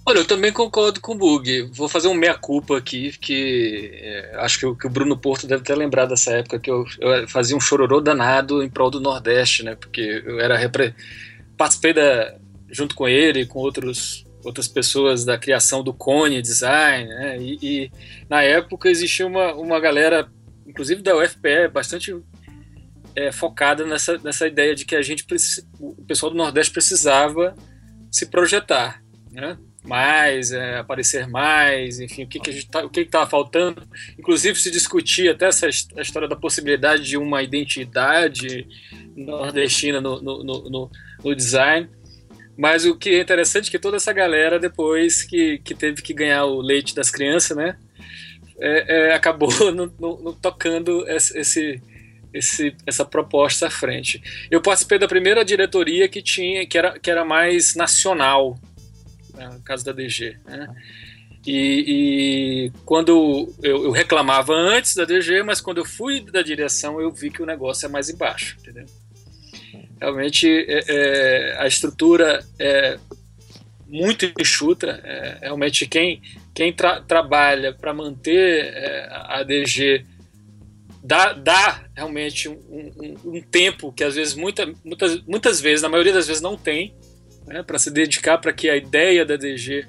Olha, eu também concordo com o Bug. Vou fazer um meia-culpa aqui, que é, acho que, que, o Bruno Porto deve ter lembrado dessa época que eu, eu, fazia um chororô danado em prol do Nordeste, né? Porque eu era repre... participei da, junto com ele, com outros outras pessoas da criação do Cone Design, né? E, e na época existia uma, uma galera inclusive da UFPE, bastante é, focada nessa, nessa ideia de que a gente, o pessoal do Nordeste precisava se projetar, né? Mais, é, aparecer mais, enfim, o que, que tá, o que estava faltando. Inclusive se discutia até essa a história da possibilidade de uma identidade nordestina no, no, no, no design. Mas o que é interessante é que toda essa galera, depois que, que teve que ganhar o leite das crianças, né? é, é, acabou no, no, no, tocando esse, esse, essa proposta à frente. Eu participei da primeira diretoria que tinha que era, que era mais nacional, no caso da DG. Né? E, e, quando eu, eu, reclamava antes da DG, mas quando eu fui da direção, eu vi que o negócio é mais embaixo, entendeu? Realmente é, é, a estrutura é muito enxuta. É, realmente quem quem tra trabalha para manter é, a DG dá, dá realmente um, um, um, tempo que às vezes, muita, muitas, muitas vezes, na maioria das vezes, não tem, né, para se dedicar para que a ideia da DG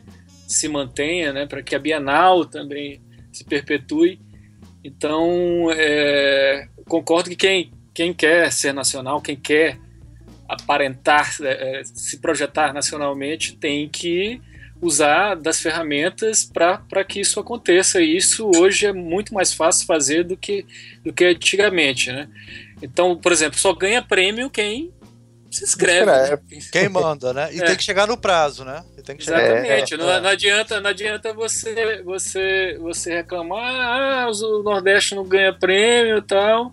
se mantenha, né, para que a Bienal também se perpetue. Então, é, concordo que quem, quem quer ser nacional, quem quer aparentar, é, se projetar nacionalmente, tem que usar das ferramentas para que isso aconteça. E isso hoje é muito mais fácil fazer do que, do que antigamente. Né? Então, por exemplo, só ganha prêmio quem se inscreve. Né? Quem manda, né? E é. tem que chegar no prazo, né? Exatamente. É, não, não, adianta, não adianta você, você, você reclamar, ah, o Nordeste não ganha prêmio e tal.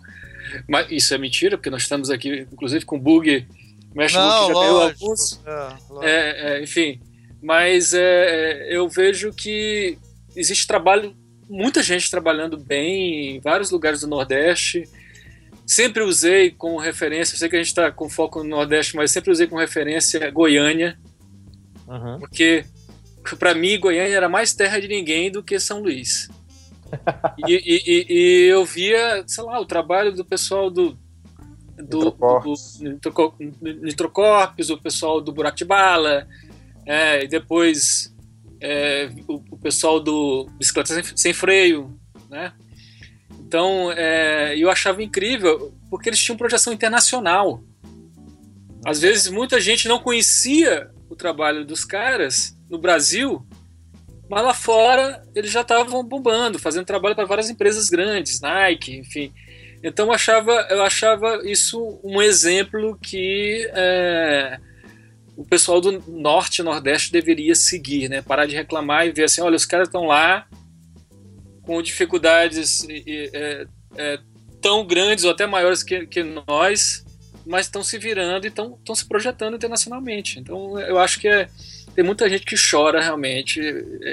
Mas isso é mentira, porque nós estamos aqui, inclusive, com bug. Mexe não, já ganhou alguns. É, é, é, enfim, mas é, eu vejo que existe trabalho, muita gente trabalhando bem em vários lugares do Nordeste. Sempre usei como referência, eu sei que a gente está com foco no Nordeste, mas sempre usei como referência Goiânia, uhum. porque para mim, Goiânia era mais terra de ninguém do que São Luís. e, e, e, eu via, sei lá, o trabalho do pessoal do do, do, Nitrocorpos, o pessoal do Buraco de Bala, é, e depois é, o, o, pessoal do Bicicleta Sem, sem Freio, né? Então, é, eu achava incrível, porque eles tinham projeção internacional. Às vezes, muita gente não conhecia o trabalho dos caras no Brasil, mas lá fora eles já estavam bombando, fazendo trabalho para várias empresas grandes, Nike, enfim. Então eu achava, eu achava isso um exemplo que é, o pessoal do norte e nordeste deveria seguir, né? Parar de reclamar e ver assim, olha, os caras estão lá com dificuldades é, é, tão grandes ou até maiores que, que nós, mas estão se virando e estão se projetando internacionalmente. Então eu acho que é, tem muita gente que chora realmente,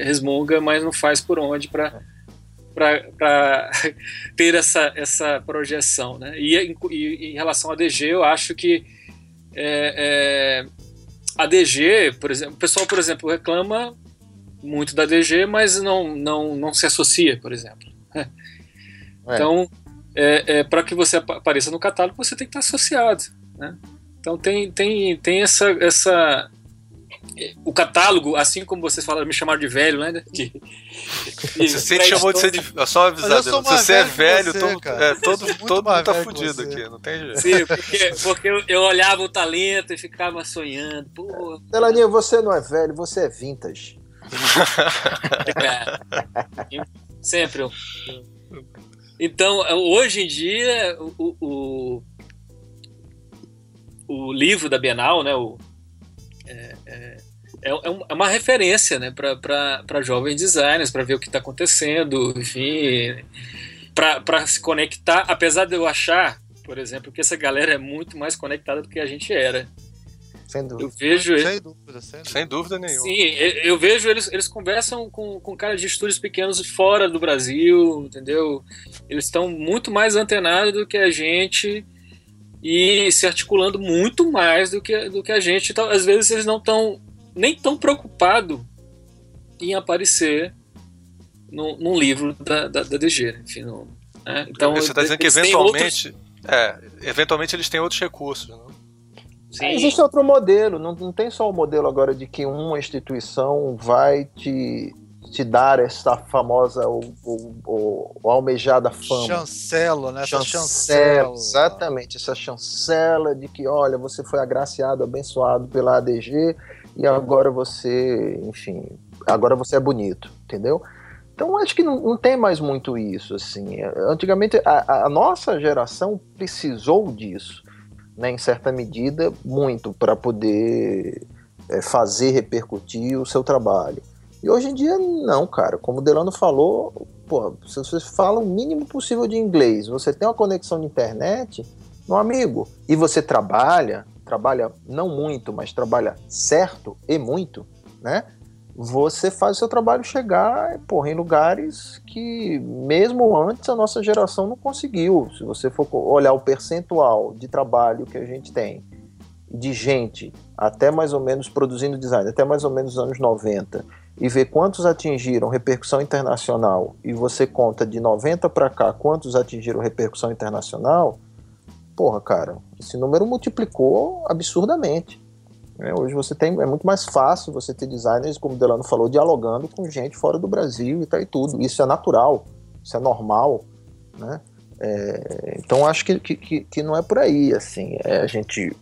resmunga, mas não faz por onde para para ter essa, essa projeção. Né? E, e, em relação à DG, eu acho que é, é, a DG, por exemplo, o pessoal, por exemplo, reclama muito da DG, mas não, não, não se associa, por exemplo. É. Então, é, é para que você apareça no catálogo, você tem que estar associado. Né? Então tem, tem, tem essa, essa, o catálogo, assim como vocês falaram, me chamaram de velho, né? De você sempre chamou de ser de. Só avisar, se você é velho, você, todo, é, todo, todo mundo tá fudido aqui, não tem jeito. Sim, porque, porque eu, eu, olhava o talento e ficava sonhando. Pô, Delaninho, você não é velho, você é vintage. É, sempre. Então, hoje em dia, o, o, o livro da Bienal, né? O, é, é, é, é uma referência né, para jovens designers, para ver o que está acontecendo, enfim, para se conectar. Apesar de eu achar, por exemplo, que essa galera é muito mais conectada do que a gente era. Sem dúvida. Eu vejo sem, dúvida, sem, dúvida. sem dúvida nenhuma. Sim, eu vejo eles, eles conversam com, com caras de estúdios pequenos fora do Brasil, entendeu? Eles estão muito mais antenados do que a gente e se articulando muito mais do que, do que a gente. Então, às vezes eles não estão nem tão preocupados em aparecer no, num livro da, da, da DG. Enfim, no, né? Então, Você está dizendo que eventualmente, outros... é, eventualmente eles têm outros recursos. Né? Sim. Existe outro modelo, não, não tem só o modelo agora de que uma instituição vai te te dar essa famosa ou, ou, ou, ou almejada fama. Chancela, né? Chancela, chancela, exatamente, essa chancela de que, olha, você foi agraciado, abençoado pela ADG e agora você, enfim, agora você é bonito, entendeu? Então acho que não, não tem mais muito isso, assim. Antigamente a, a nossa geração precisou disso, né, em certa medida, muito para poder é, fazer repercutir o seu trabalho. E hoje em dia, não, cara. Como o Delano falou, pô, se você fala o mínimo possível de inglês, você tem uma conexão de internet, meu amigo, e você trabalha, trabalha não muito, mas trabalha certo e muito, né? Você faz o seu trabalho chegar porra, em lugares que, mesmo antes, a nossa geração não conseguiu. Se você for olhar o percentual de trabalho que a gente tem, de gente, até mais ou menos produzindo design, até mais ou menos os anos 90, e ver quantos atingiram repercussão internacional e você conta de 90 para cá quantos atingiram repercussão internacional, porra, cara, esse número multiplicou absurdamente. É, hoje você tem, é muito mais fácil você ter designers, como o Delano falou, dialogando com gente fora do Brasil e tal e tudo. Isso é natural, isso é normal, né? É, então acho que, que, que não é por aí, assim, é a gente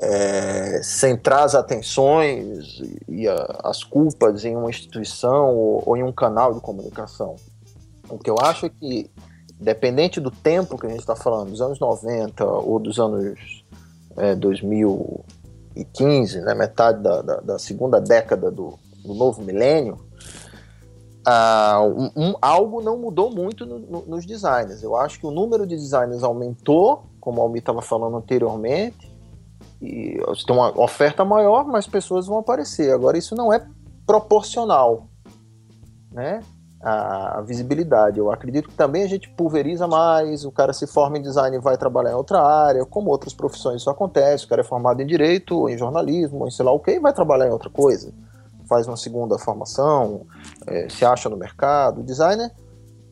é, centrar as atenções e a, as culpas em uma instituição ou, ou, em um canal de comunicação. O que eu acho é que, dependente do tempo que a gente está falando, dos anos 90 ou dos anos é, 2015, né, metade da, da, da segunda década do, do novo milênio, ah, um, um, algo não mudou muito no, no, nos designers. Eu acho que o número de designers aumentou, como o Almir estava falando anteriormente, e tem uma oferta maior, mais pessoas vão aparecer. Agora, isso não é proporcional, né? A, visibilidade. Eu acredito que também a gente pulveriza mais, o cara se forma em design e vai trabalhar em outra área, como outras profissões isso acontece, o cara é formado em direito, em jornalismo, em sei lá o que, e vai trabalhar em outra coisa. faz uma segunda formação, é, se acha no mercado. O designer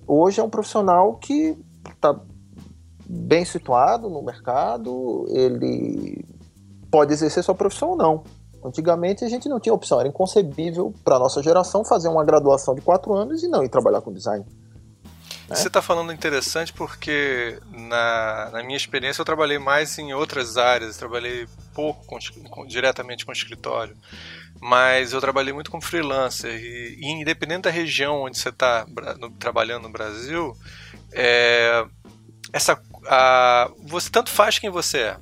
hoje é um profissional que está bem situado no mercado, ele pode exercer sua profissão ou não. Antigamente a gente não tinha opção, era inconcebível para nossa geração fazer uma graduação de quatro anos e não ir trabalhar com design. Você está falando interessante porque na, na minha experiência eu trabalhei mais em outras áreas, trabalhei pouco com, com, diretamente com escritório, mas eu trabalhei muito como freelancer e, e independente da região onde você está trabalhando no Brasil, é, essa, a, você tanto faz quem você é.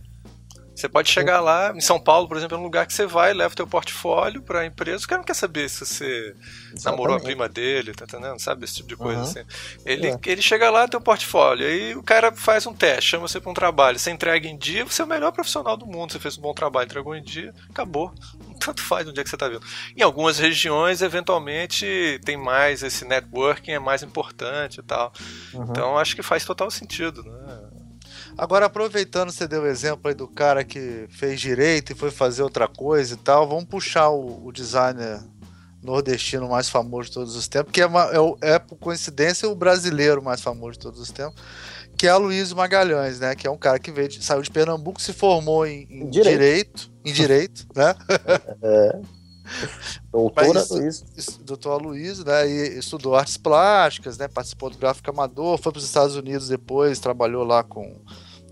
Você pode chegar lá, em São Paulo, por exemplo, é um lugar que você vai, leva o teu portfólio para a empresa, o cara não quer saber se você Exatamente. namorou a prima dele, tá entendendo? Sabe, esse tipo de coisa uhum. assim. Ele, é. ele chega lá, teu portfólio, aí o cara faz um teste, chama você para um trabalho, você entrega em dia, você é o melhor profissional do mundo, você fez um bom trabalho, entregou em dia, acabou. Tanto faz onde é que você está vendo. Em algumas regiões, eventualmente, tem mais esse networking, é mais importante e tal. Uhum. Então, acho que faz total sentido, né? Agora, aproveitando, você deu o exemplo aí do cara que fez direito e foi fazer outra coisa e tal, vamos puxar o, o designer nordestino mais famoso de todos os tempos, que é, uma, é, é, por coincidência o brasileiro mais famoso de todos os tempos, que é Luiz Magalhães, né? Que é um cara que veio de, saiu de Pernambuco, se formou em, em direito. direito. em direito, né? É. Doutora Luiz. Doutor Luiz, né? E estudou artes plásticas, né? Participou do gráfico amador, foi para os Estados Unidos depois, trabalhou lá com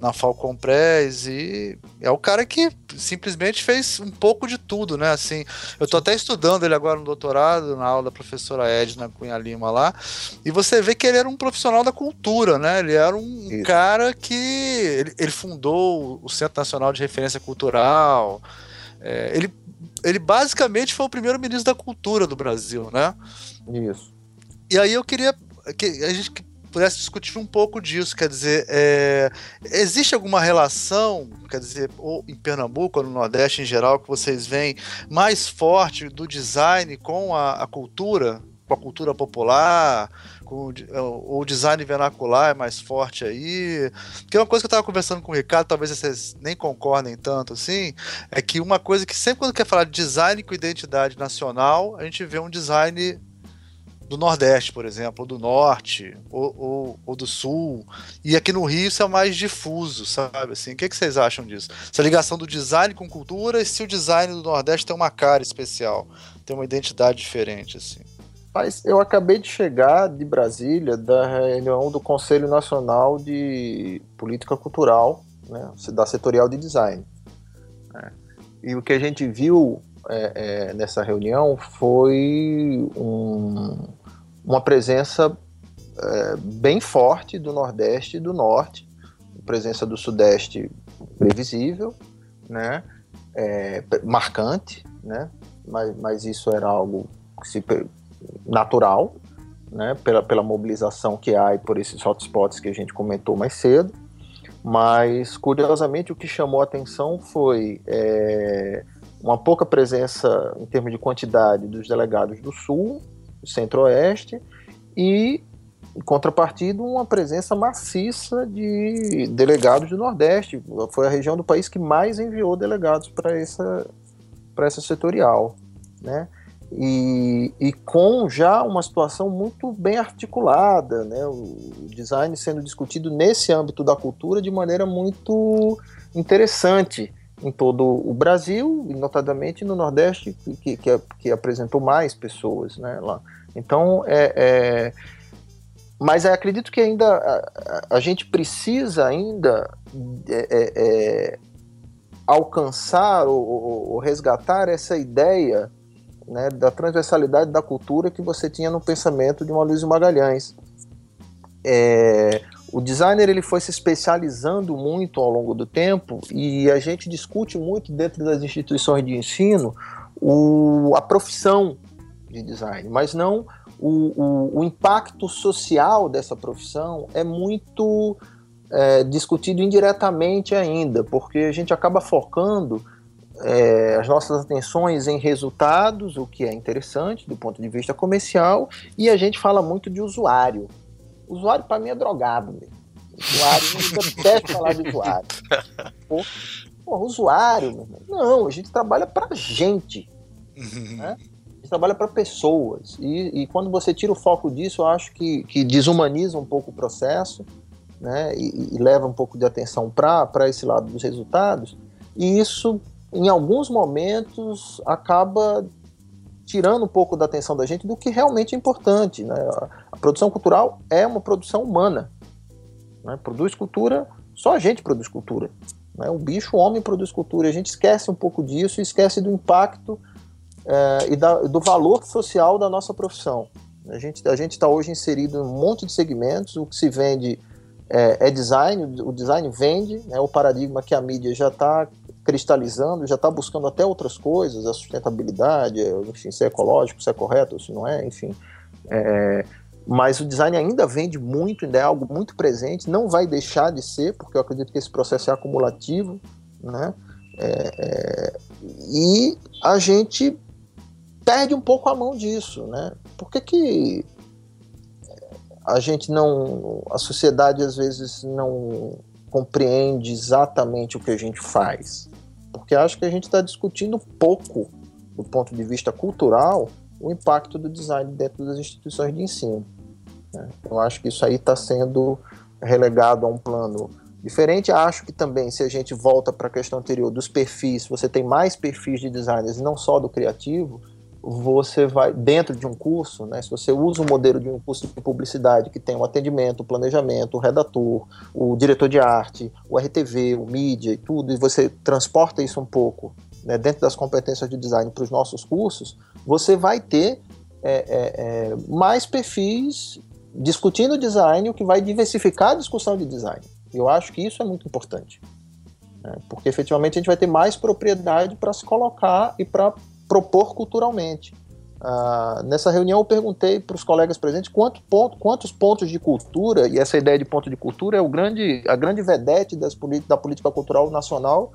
na Falcon Press e é o cara que simplesmente fez um pouco de tudo, né? Assim, eu tô até estudando ele agora no doutorado, na aula da professora Edna Cunha Lima lá, e você vê que ele era um profissional da cultura, né? Ele era um Isso. cara que ele, ele, fundou o Centro Nacional de Referência Cultural. É, ele, ele basicamente foi o primeiro ministro da cultura do Brasil, né? Isso. E aí eu queria que a gente pudesse discutir um pouco disso. Quer dizer, é, existe alguma relação, quer dizer, ou em Pernambuco ou no Nordeste em geral, que vocês veem mais forte do design com a, a cultura, com a cultura popular? Com, o design vernacular é mais forte aí. Porque uma coisa que eu estava conversando com o Ricardo, talvez vocês nem concordem tanto assim, é que uma coisa que sempre quando quer falar de design com identidade nacional, a gente vê um design do Nordeste, por exemplo, ou do Norte, ou, ou, ou, do Sul. E aqui no Rio isso é mais difuso, sabe? Assim, o que, que vocês acham disso? Essa ligação do design com cultura e se o design do Nordeste tem uma cara especial, tem uma identidade diferente, assim. Mas eu acabei de chegar de Brasília, da reunião do Conselho Nacional de Política Cultural, né, da setorial de design. Né? E o que a gente viu é, é, nessa reunião foi um, uma presença é, bem forte do Nordeste e do Norte, presença do Sudeste previsível, né, é, marcante, né, mas, mas isso era algo natural, né, pela, pela mobilização que há e por esses hotspots que a gente comentou mais cedo. Mas, curiosamente, o que chamou a atenção foi é, uma pouca presença em termos de quantidade dos delegados do Sul, Centro-Oeste e, em contrapartida, uma presença maciça de delegados do Nordeste. Foi a região do país que mais enviou delegados para essa, para essa setorial. Né? E, e, com já uma situação muito bem articulada, né? o design sendo discutido nesse âmbito da cultura de maneira muito interessante em todo o Brasil, notadamente no Nordeste, que, que, que apresentou mais pessoas né, lá. Então, é, é mas acredito que ainda a, a gente precisa ainda é, é, é alcançar ou, ou, resgatar essa ideia né, da transversalidade da cultura que você tinha no pensamento de uma Luiz Magalhães. É, o designer ele foi se especializando muito ao longo do tempo e a gente discute muito dentro das instituições de ensino o, a profissão de design, mas não o, o, o impacto social dessa profissão é muito é, discutido indiretamente ainda, porque a gente acaba focando é, as nossas atenções em resultados, o que é interessante do ponto de vista comercial, e a gente fala muito de usuário. Usuário, para mim, é drogado. Mesmo. Usuário, eu detesto falar de usuário. Pô, pô usuário, meu irmão. Não, a gente trabalha para gente. Né? Trabalha para pessoas. E, e, quando você tira o foco disso, eu acho que, que desumaniza um pouco o processo né, e, e leva um pouco de atenção para esse lado dos resultados. E isso, em alguns momentos, acaba tirando um pouco da atenção da gente do que realmente é importante. Né? A, produção cultural é uma produção humana. Né? Produz cultura, só a gente produz cultura. Né? O bicho, o homem produz cultura. A gente esquece um pouco disso esquece do impacto é, e da, do valor social da nossa profissão. A gente a está hoje inserido em um monte de segmentos, o que se vende é, é design, o design vende, né, o paradigma que a mídia já está cristalizando, já está buscando até outras coisas, a sustentabilidade, enfim, se é ecológico, se é correto, se não é, enfim. É, mas o design ainda vende muito, ainda é algo muito presente, não vai deixar de ser, porque eu acredito que esse processo é acumulativo, né? É, é, e a gente perde um pouco a mão disso, né? Por que, que a gente não, a sociedade às vezes não compreende exatamente o que a gente faz? Porque acho que a gente está discutindo pouco, do ponto de vista cultural, o impacto do design dentro das instituições de ensino. Né? Eu acho que isso aí está sendo relegado a um plano diferente. Acho que também, se a gente volta para a questão anterior dos perfis, você tem mais perfis de designers, não só do criativo, você vai, dentro de um curso, né, se você usa o modelo de um curso de publicidade que tem o atendimento, o planejamento, o redator, o diretor de arte, o RTV, o mídia e tudo, e você transporta isso um pouco né, dentro das competências de design para os nossos cursos, você vai ter é, é, é, mais perfis discutindo design, o que vai diversificar a discussão de design. Eu acho que isso é muito importante. Né, porque efetivamente a gente vai ter mais propriedade para se colocar e para propor culturalmente. Uh, nessa reunião eu perguntei para os colegas presentes quanto ponto, quantos pontos de cultura, e essa ideia de ponto de cultura é o grande, a grande vedete das, da política cultural nacional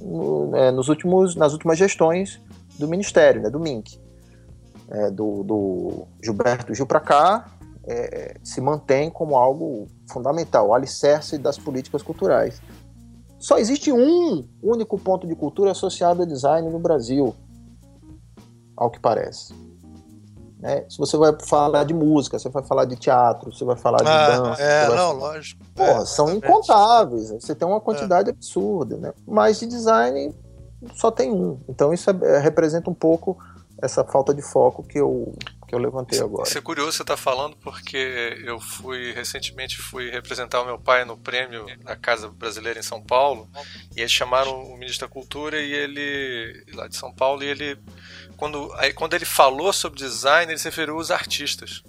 no, é, nos últimos, nas últimas gestões do Ministério, né, do MINC. É, do, do, Gilberto Gil para cá, é, se mantém como algo fundamental, o alicerce das políticas culturais. Só existe um único ponto de cultura associado a design no Brasil, ao que parece. Né? Se você vai falar de música, você vai falar de teatro, você vai falar de ah, dança. É, não, falar... lógico. Porra, é, são incontáveis. Você tem uma quantidade é. absurda, né? Mas de design só tem um. Então isso é, representa um pouco essa falta de foco que eu, que eu levantei agora. Isso é curioso você estar tá falando porque eu fui recentemente fui representar o meu pai no prêmio da Casa Brasileira em São Paulo e eles chamaram o ministro da Cultura e ele lá de São Paulo e ele quando, aí, quando ele falou sobre design, ele se referiu aos artistas.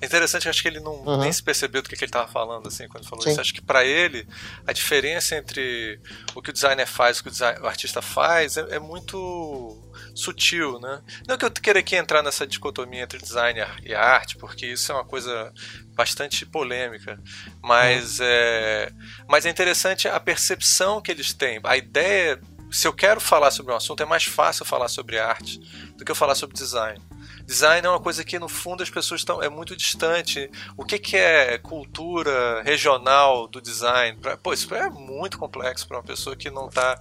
É interessante, acho que ele não uhum. nem se percebeu do que, que ele estava falando assim quando falou Sim. isso. Acho que para ele a diferença entre o que o designer faz e o que o, design, o artista faz é, é, muito sutil, né? Não que eu queira aqui entrar nessa dicotomia entre design e arte, porque isso é uma coisa bastante polêmica, mas uhum. é, mas é interessante a percepção que eles têm, a ideia se eu quero falar sobre um assunto, é mais fácil falar sobre arte do que eu falar sobre design. Design é uma coisa que, no fundo, as pessoas estão. é muito distante. O que, que é cultura regional do design? Pra, pô, isso é muito complexo para uma pessoa que não tá.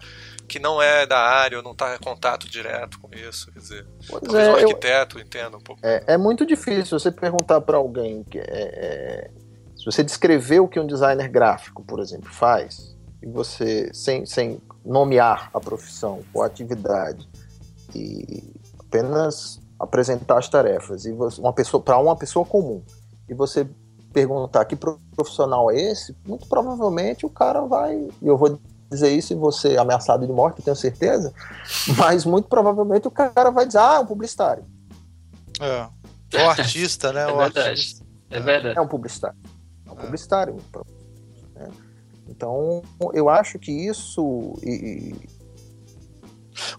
que não é da área ou não está em contato direto com isso. Quer dizer, pois talvez é, um arquiteto eu, entenda um pouco. É, é muito difícil você perguntar para alguém que. É, é, se você descrever o que um designer gráfico, por exemplo, faz, e você, sem, sem nomear a profissão ou a atividade e apenas apresentar as tarefas e você, uma pessoa para uma pessoa comum e você perguntar que profissional é esse, muito provavelmente o cara vai, eu vou dizer isso e você ameaçado de morte, tenho certeza, mas muito provavelmente o cara vai dizer, ah, é um publicitário. É. O artista, né? É o verdade. Artista. É verdade. É um publicitário. É um publicitário. É. Então, eu acho que isso. E,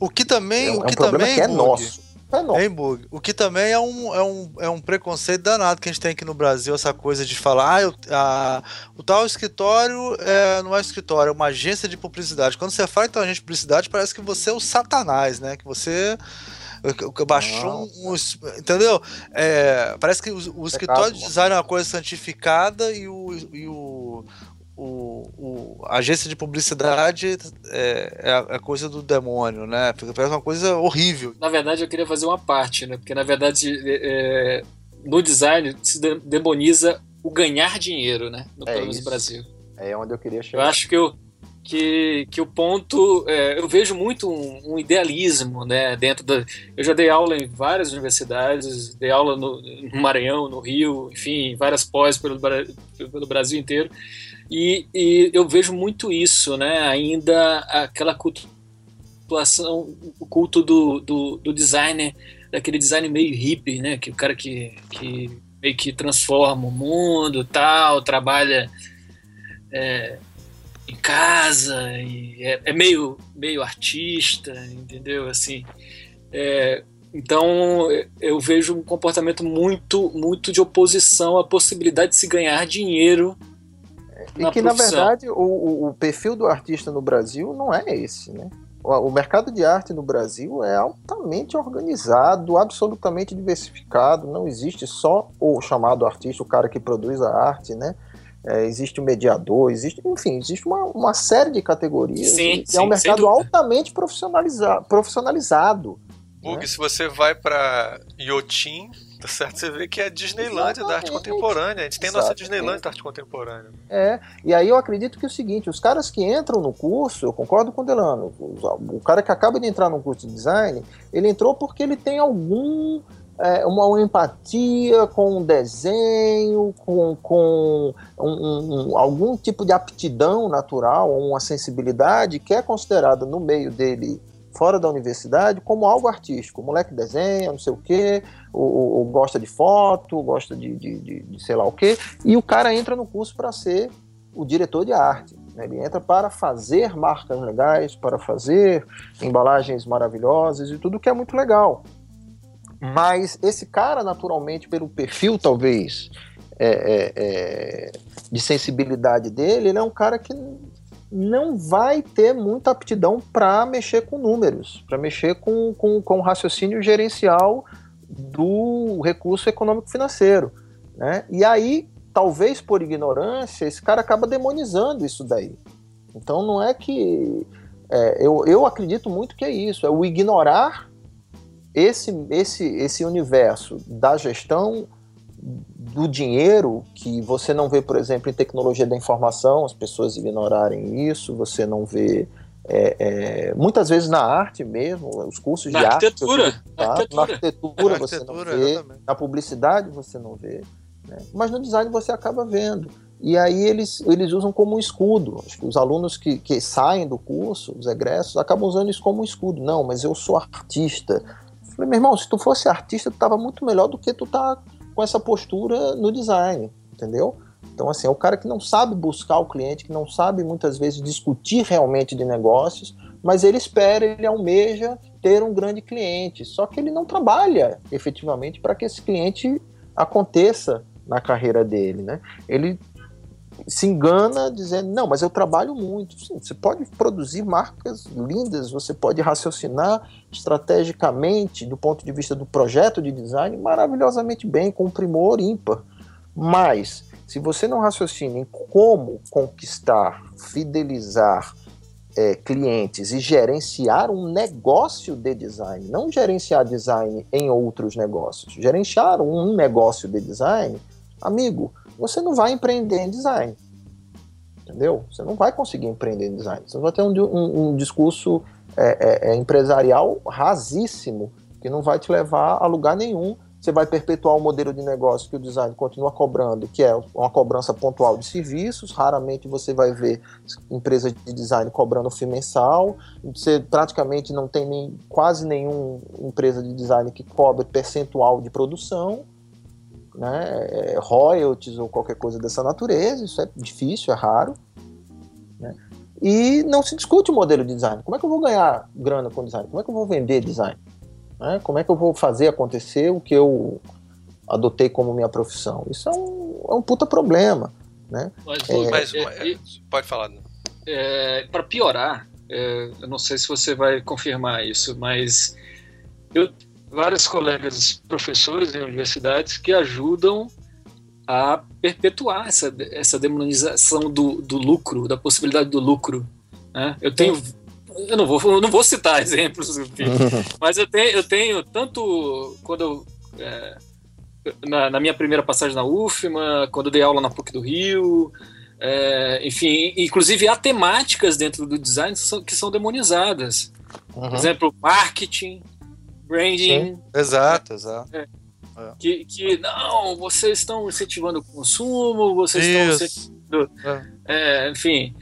o que também. É, o que é um também que é nosso. É nosso. Bug. O que também é um, é, um, é um preconceito danado que a gente tem aqui no Brasil, essa coisa de falar, ah, eu, a, o tal escritório é, não é escritório, é uma agência de publicidade. Quando você fala então agente de publicidade, parece que você é o satanás, né? Que você baixou um, um, entendeu? É, parece que o, o escritório de design é uma coisa santificada e o, e o, o, o, a agência de publicidade é, é, a, é, coisa do demônio, né? Parece uma coisa horrível. Na verdade, eu queria fazer uma parte, né? Porque, na verdade, é, é no design se demoniza o ganhar dinheiro, né? No, é no Brasil. É onde eu queria chegar. Eu acho que eu, que, que o ponto é, eu vejo muito um, um, idealismo né dentro da eu já dei aula em várias universidades dei aula no, no Maranhão no Rio enfim várias pós pelo, pelo Brasil inteiro e, e, eu vejo muito isso né? Ainda aquela cultuação o culto do, do, do designer daquele design meio hippie né? Que o cara que, que meio que transforma o mundo tal trabalha é, em casa é, é, meio meio artista entendeu? Assim é, então eu vejo um comportamento muito muito de oposição à possibilidade de se ganhar dinheiro e na que profissão. na verdade o, o perfil do artista no Brasil não é esse né o mercado de arte no Brasil é altamente organizado, absolutamente diversificado. Não existe só o chamado artista, o cara que produz a arte, né? é, existe o um mediador, existe, enfim, existe uma, uma série de categorias. Sim, sim, é um mercado altamente profissionaliza profissionalizado. Bug, né? se você vai para Yotin, tá certo? Você vê que é a da arte contemporânea. A gente tem a nossa Disneylandia da arte contemporânea. É, e aí eu acredito que é o seguinte: os caras que entram no curso, eu concordo com o Delano, o cara que acaba de entrar no curso de design, ele entrou porque ele tem algum é, uma, uma, empatia com o desenho, com, com um, um, algum tipo de aptidão natural, uma sensibilidade que é considerada no meio dele, fora da universidade, como algo artístico. O moleque desenha, não sei o quê, ou, ou gosta de foto, gosta de, de, de, de, sei lá o quê, e o cara entra no curso para ser o diretor de arte. Né? Ele entra para fazer marcas legais, para fazer embalagens maravilhosas e tudo que é muito legal. Mas esse cara, naturalmente, pelo perfil, talvez, é, é, é, de sensibilidade dele, ele é um cara que não vai ter muita aptidão para mexer com números, para mexer com, com, com o raciocínio gerencial do recurso econômico financeiro. Né? E aí, talvez por ignorância, esse cara acaba demonizando isso daí. Então não é que. É, eu, eu acredito muito que é isso, é o ignorar esse, esse, esse universo da gestão do dinheiro, que você não vê, por exemplo, em tecnologia da informação, as pessoas ignorarem isso, você não vê. É, é, muitas vezes na arte mesmo, os cursos na de arquitetura, arte. Tá? Na arquitetura. Na arquitetura você não vê, exatamente. na publicidade você não vê. Né? Mas no design você acaba vendo. E aí eles, eles usam como um escudo. Acho que os alunos que, que saem do curso, os egressos, acabam usando isso como um escudo. Não, mas eu sou artista, Falei, meu irmão, se tu fosse artista, tu tava muito melhor do que tu tá com essa postura no design, entendeu? Então, assim, é o cara que não sabe buscar o cliente, que não sabe muitas vezes discutir realmente de negócios, mas ele espera, ele almeja ter um grande cliente. Só que ele não trabalha efetivamente para que esse cliente aconteça na carreira dele, né? Ele se engana dizendo, não, mas eu trabalho muito. Sim, você pode produzir marcas lindas, você pode raciocinar estrategicamente, do ponto de vista do projeto de design, maravilhosamente bem, com um primor ímpar. Mas, se você não raciocina em como conquistar, fidelizar é, clientes e gerenciar um negócio de design, não gerenciar design em outros negócios, gerenciar um negócio de design, amigo, você não vai empreender em design. Entendeu? Você não vai conseguir empreender em design. Você vai ter um, um, um discurso é, é, é, empresarial rasíssimo, que não vai te levar a lugar nenhum. Você vai perpetuar o modelo de negócio que o design continua cobrando, que é uma cobrança pontual de serviços. Raramente você vai ver empresas de design cobrando FII mensal. Você praticamente não tem nem, quase nenhuma empresa de design que cobre percentual de produção né, é, royalties ou qualquer coisa dessa natureza, isso é difícil, é raro. Né? E não se discute o modelo de design. Como é que eu vou ganhar grana com design? Como é que eu vou vender design? Né? Como é que eu vou fazer acontecer o que eu adotei como minha profissão? Isso é um, é um puta problema. Né? Mas, é, mas é, pode falar. É, Para piorar, é, eu não sei se você vai confirmar isso, mas eu vários colegas professores em universidades que ajudam a perpetuar essa, essa demonização do, do lucro, da possibilidade do lucro. Né? Eu tenho. Eu não vou, eu não vou citar exemplos, mas eu tenho, eu tenho tanto quando eu, é, na, na, minha primeira passagem na UFMA, quando eu dei aula na PUC do Rio, é, enfim, inclusive há temáticas dentro do design que são, que são demonizadas. Uhum. Por exemplo, marketing, branding. Sim, exato, exato. É, é. Que, que não, vocês estão incentivando o consumo, vocês Isso. estão incentivando. É. é. enfim.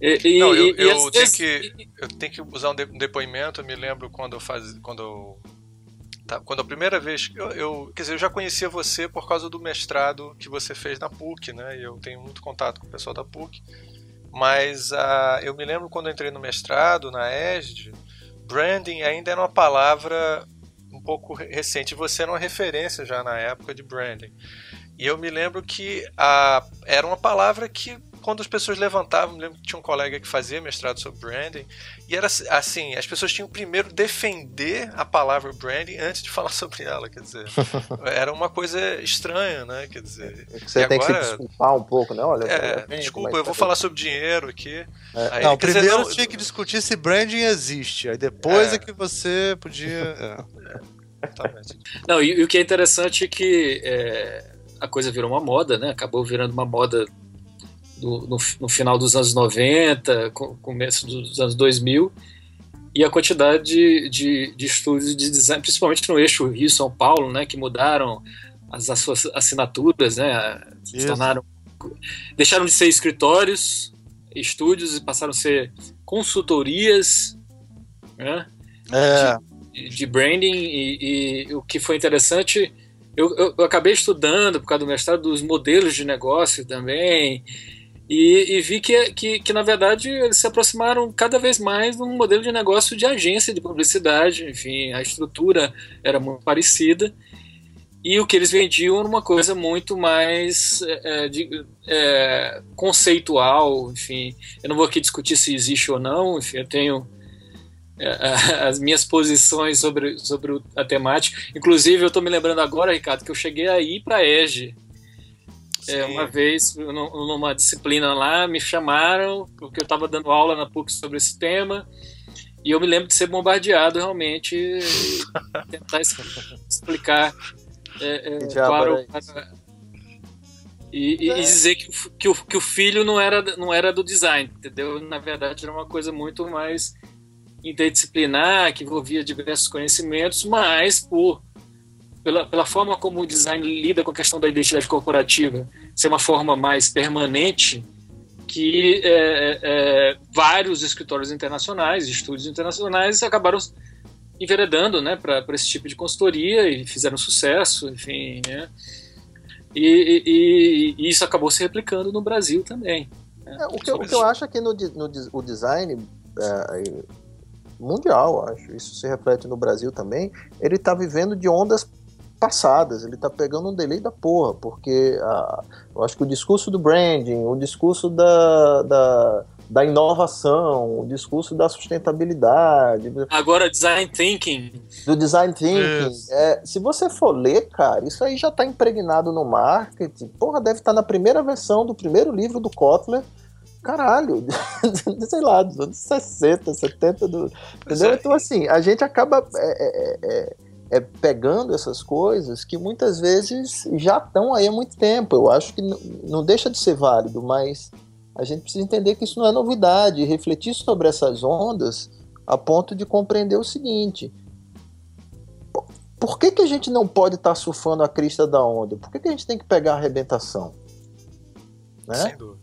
E, não, eu, e, eu, tenho que, eu tenho que usar um depoimento. Eu me lembro quando eu faz, quando eu Tá, quando a primeira vez eu, eu, quer dizer, eu já conhecia você por causa do mestrado que você fez na PUC, né? E eu tenho muito contato com o pessoal da PUC. Mas uh, eu me lembro quando eu entrei no mestrado na ESD, branding ainda era uma palavra um pouco recente. Você era uma referência já na época de branding. E eu me lembro que a, era uma palavra que quando as pessoas levantavam, me lembro que tinha um colega que fazia mestrado sobre branding, e era assim, as pessoas tinham primeiro defender a palavra branding antes de falar sobre ela, quer dizer, era uma coisa estranha, né, quer dizer. É você tem agora, que se desculpar um pouco, né, olha. É, bem, desculpa, eu vou falar sobre dinheiro aqui. É. Aí, não, primeiro dizer, não, tinha que discutir se branding existe, aí depois é, é que você podia... É. Não, e, e, o que é interessante é que é, a coisa virou uma moda, né? Acabou virando uma moda do, no, no, final dos anos 90, começo dos anos 2000, e a quantidade de, de, de estúdios de design, principalmente no eixo Rio-São Paulo, né, que mudaram as, as suas assinaturas, né, se tornaram, deixaram de ser escritórios, estúdios e passaram a ser consultorias, né, é. de, de, branding e, e, o que foi interessante eu, eu, eu, acabei estudando por causa do mestrado dos modelos de negócio também e, e vi que, que, que, na verdade, eles se aproximaram cada vez mais de um modelo de negócio de agência de publicidade. Enfim, a estrutura era muito parecida. E o que eles vendiam era uma coisa muito mais é, é de, é, conceitual. Enfim, eu não vou aqui discutir se existe ou não. Enfim, eu tenho é, as minhas posições sobre, sobre a temática. Inclusive, eu estou me lembrando agora, Ricardo, que eu cheguei aí para a EGE é, uma vez, numa disciplina lá, me chamaram, porque eu estava dando aula na PUC sobre esse tema, e eu me lembro de ser bombardeado realmente, e tentar explicar é, é, para, para, e, e, dizer que, que, o, que o filho não era, não era do design, entendeu? Na verdade, era uma coisa muito mais interdisciplinar, que envolvia diversos conhecimentos, mas por pela, pela forma como o design lida com a questão da identidade corporativa, ser uma forma mais permanente, que é, é, vários escritórios internacionais, estúdios internacionais acabaram enveredando né, para esse tipo de consultoria e fizeram sucesso, enfim. Né? E, e, e, isso acabou se replicando no Brasil também. Né? É, o, que, o, que, eu acho é que no, no o design é, mundial, acho, isso se reflete no Brasil também, ele está vivendo de ondas passadas, ele tá pegando um delay da porra, porque ah, eu acho que o discurso do branding, o discurso da, da, da inovação, o discurso da sustentabilidade. Agora, design thinking. Do design thinking. É, se você for ler, cara, isso aí já tá impregnado no marketing. Porra, deve estar tá na primeira versão do primeiro livro do Kotler. Caralho, sei lá, dos anos 60, 70, do, entendeu? É. Então, assim, a gente acaba. É, é, é pegando essas coisas que muitas vezes já estão aí há muito tempo. Eu acho que não deixa de ser válido, mas a gente precisa entender que isso não é novidade, refletir sobre essas ondas a ponto de compreender o seguinte: por que, que a gente não pode estar tá surfando a crista da onda? Por que, que a gente tem que pegar a arrebentação? Né? Sem dúvida.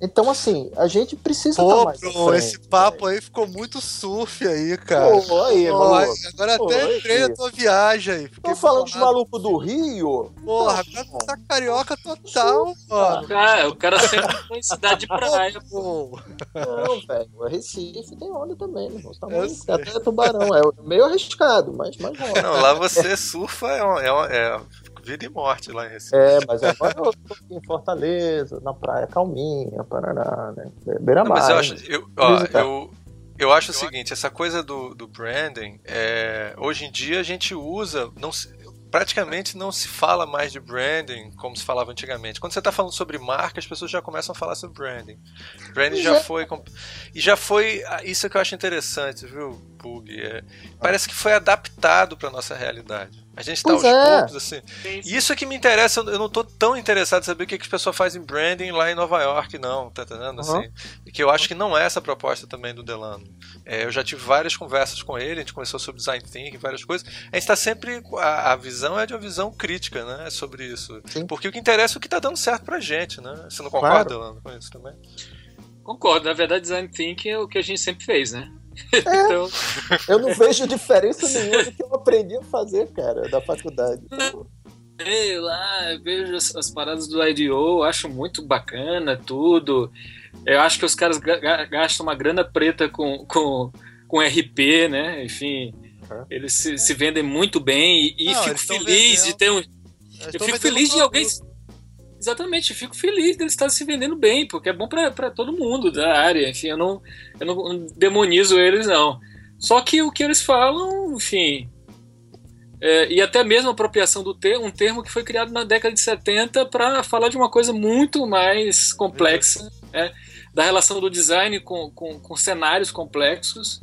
Então, assim, a gente precisa Pô, mais bro, frente, esse papo aí ficou muito surf aí, cara. Pô, aí, Pô, agora Pô, até entrei na tua viagem aí. Tô falando de maluco do Rio? Porra, agora tu tá carioca total, mano. Cara, o cara sempre foi cidade de praia, pô. Não, velho, o Recife tem onda também, irmão. Tá muito, até tubarão. É meio arriscado, mas, mas Não, lá você surfa é, é, é vida e morte lá em Recife. É, mas agora eu tô aqui em Fortaleza, na praia calminha, Paraná, né? Beira-mar. Mas eu acho, eu, ó, eu, eu acho o seguinte, essa coisa do, do branding, é, hoje em dia a gente usa, não praticamente não se fala mais de branding como se falava antigamente. Quando você está falando sobre marca, as pessoas já começam a falar sobre branding. Branding já foi. E já foi. Ah, isso é que eu acho interessante, viu, Pug? É, parece que foi adaptado para nossa realidade. A gente está aos é. poucos, assim. E isso é que me interessa, eu não estou tão interessado em saber o que, que as pessoas fazem em branding lá em Nova York, não, tá entendendo? Uhum. Assim, e que eu acho que não é essa a proposta também do Delano. É, eu já tive várias conversas com ele, a gente começou sobre design thinking, várias coisas. A gente está sempre. A, a, visão é de uma visão crítica, né? Sobre isso. Sim. Porque o que interessa é o que está dando certo pra gente, né? Você não concorda, claro. Delano, com isso também? Concordo, na verdade, design thinking é o que a gente sempre fez, né? É, então... Eu não vejo diferença nenhuma do que eu aprendi a fazer, cara, da faculdade. Sei lá, vejo as, as, paradas do IDO, acho muito bacana tudo. Eu acho que os caras gastam uma grana preta com, com, com RP, né? Enfim, uhum. eles se, se, vendem muito bem e, e não, fico feliz de ter um. Eu fico feliz de alguém. Exatamente, fico feliz de eles estarem se vendendo bem, porque é bom para todo mundo da área. Enfim, eu não, eu não demonizo eles, não. Só que o que eles falam, enfim. É, e até mesmo a apropriação do termo, um termo que foi criado na década de 70 para falar de uma coisa muito mais complexa, é, da relação do design com, com, com cenários complexos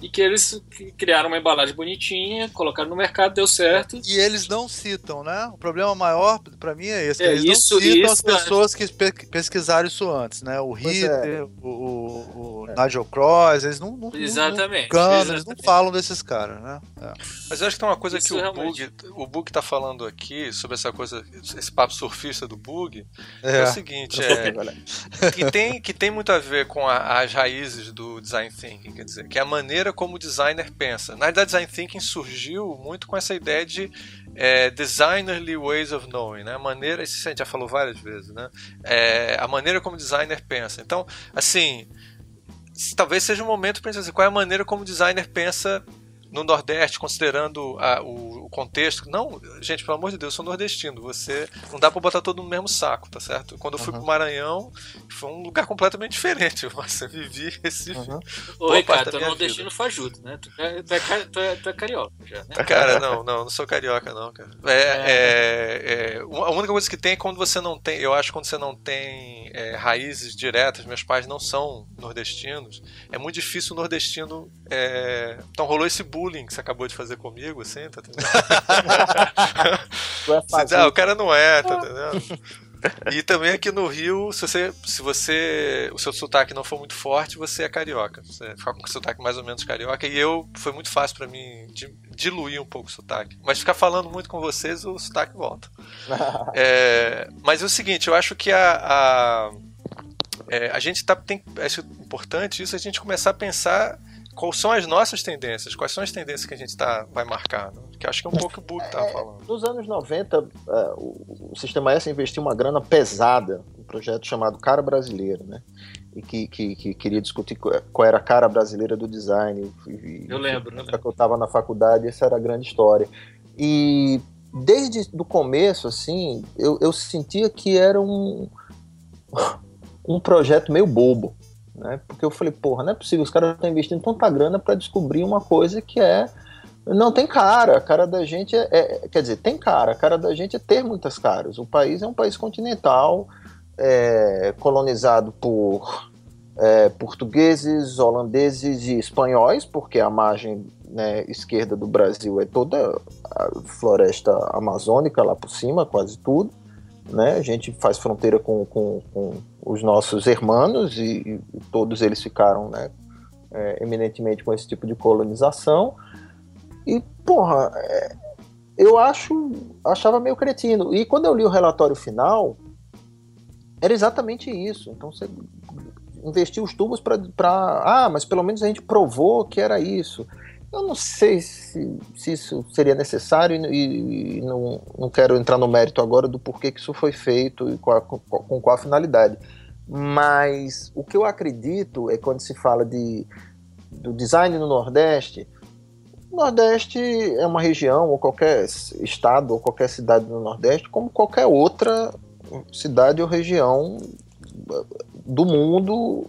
e que eles criaram uma embalagem bonitinha, colocaram no mercado, deu certo. E eles não citam, né? O problema maior para mim é esse, é, eles isso, não citam as pessoas que pesquisaram isso antes, né? O Ritter, é. o, o, o é. Nigel Cross, eles não, não exatamente, não, exatamente. eles não falam desses caras, né? É. Mas eu acho que tem uma coisa isso que o Bug, o Bug tá falando aqui sobre essa coisa, esse papo surfista do Bug, é, é o seguinte, é, que tem que tem muito a ver com a, as raízes do design thinking, quer dizer, que é a maneira maneira como o designer pensa. Na verdade, design thinking surgiu muito com essa ideia de é, designerly ways of knowing, né? A maneira, isso a gente já falou várias vezes, né? É, a maneira como o designer pensa. Então, assim, talvez seja um momento para dizer qual é a maneira como o designer pensa no Nordeste, considerando a, o, o, contexto. Não, gente, pelo amor de Deus, eu sou nordestino. Você não dá para botar todo no mesmo saco, tá certo? Quando eu fui uhum. pro Maranhão, foi um lugar completamente diferente. Você vivi esse. Uhum. Ô, Ricardo, tu é nordestino fajuto, né? Tu é, tu, é, tu, é, tu é carioca já, né? Cara, não, não, não sou carioca, não, cara. É, é. é, a única coisa que tem é quando você não tem. Eu acho que quando você não tem é, raízes diretas, meus pais não são nordestinos, é muito difícil o nordestino. Então rolou esse bullying que você acabou de fazer comigo, assim, tá entendendo? você, ah, o cara não é, tá entendendo? E também aqui no Rio, se você, se você. O seu sotaque não for muito forte, você é carioca. Você fica com o sotaque mais ou menos carioca. E eu foi muito fácil para mim diluir um pouco o sotaque. Mas ficar falando muito com vocês, o sotaque volta. é, mas é o seguinte, eu acho que a. a, é, a gente tá, tem. Acho importante isso, a gente começar a pensar quais são as nossas tendências, quais são as tendências que a gente tá, vai marcar. Né? Que acho que é um pouco o Book estava é, falando. Nos anos 90, uh, é, o, o, Sistema S investiu uma grana pesada um projeto chamado Cara Brasileira, né? E que, que, que queria discutir qual era a cara brasileira do design. E, eu lembro, né? Eu estava na faculdade, essa era a grande história. E desde o começo, assim, eu, eu sentia que era um, um projeto meio bobo né? Porque eu falei, porra, não é possível, os caras estão investindo tanta grana para descobrir uma coisa que é. Não tem cara, a cara da gente é, é, Quer dizer, tem cara, a cara da gente é ter muitas caras. O país é um país continental, é, colonizado por é, portugueses, holandeses e espanhóis, porque a margem né, esquerda do Brasil é toda a floresta amazônica lá por cima, quase tudo né? A gente faz fronteira com, com, com os nossos irmãos e, e, todos eles ficaram, né, é, eminentemente com esse tipo de colonização. E, porra, é, eu acho, achava meio cretino. E quando eu li o relatório final, era exatamente isso. Então você investiu os tubos para. Ah, mas pelo menos a gente provou que era isso. Eu não sei se, se isso seria necessário e, e, não, não quero entrar no mérito agora do porquê que isso foi feito e qual, com, com qual finalidade. Mas o que eu acredito é quando se fala de, do design no Nordeste, o Nordeste é uma região, ou qualquer estado, ou qualquer cidade no Nordeste, como qualquer outra cidade ou região do mundo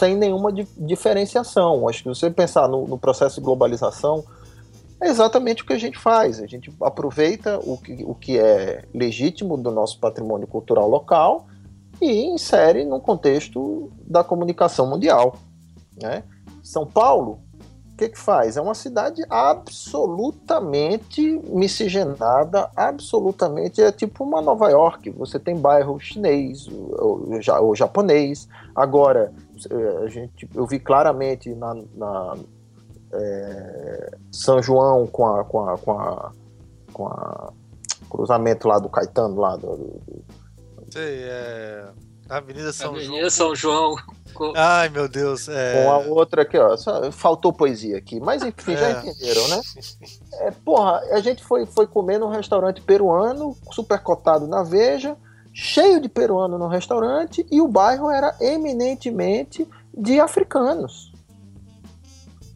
sem nenhuma di diferenciação. Acho que você pensar no, no, processo de globalização, é exatamente o que a gente faz. A gente aproveita o que, o que é legítimo do nosso patrimônio cultural local e insere no contexto da comunicação mundial. Né? São Paulo, o que, que faz? É uma cidade absolutamente miscigenada, absolutamente é tipo uma Nova York. Você tem bairro chinês ou, ou japonês. Agora, a gente, eu vi claramente na, na é, São João com a, com a, com a, com a cruzamento lá do Caetano lá do, do... Sei, é Avenida São Avenida João. São João. Ai, meu Deus. É... Com a outra aqui, ó. Só faltou poesia aqui. Mas enfim, já É. entenderam, né? É, porra, a gente foi, foi comer num restaurante peruano, super cotado na Veja, cheio de peruano no restaurante, e o bairro era eminentemente de africanos.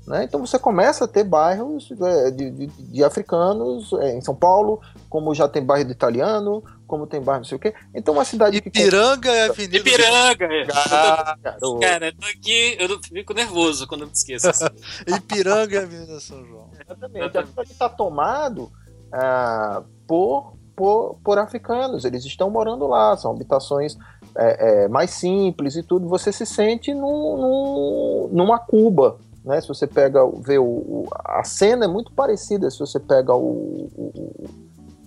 Né? Então você começa a ter bairros é, de, de- de africanos é, em São Paulo, como já tem bairro de italiano, como tem bairro não sei o quê. Então uma cidade que Ipiranga é a Avenida. Ipiranga, é. Ah. Cara, eu tô aqui, eu fico nervoso quando eu me esqueço. assim. Ipiranga é a Avenida São João. Exatamente. Aquilo ali está tomado ah, por, por, por africanos. Eles estão morando lá, são habitações é, é, mais simples e tudo. Você se sente num, num- numa Cuba. Né? Se você pega, vê o, o- a cena é muito parecida. Se você pega o, o,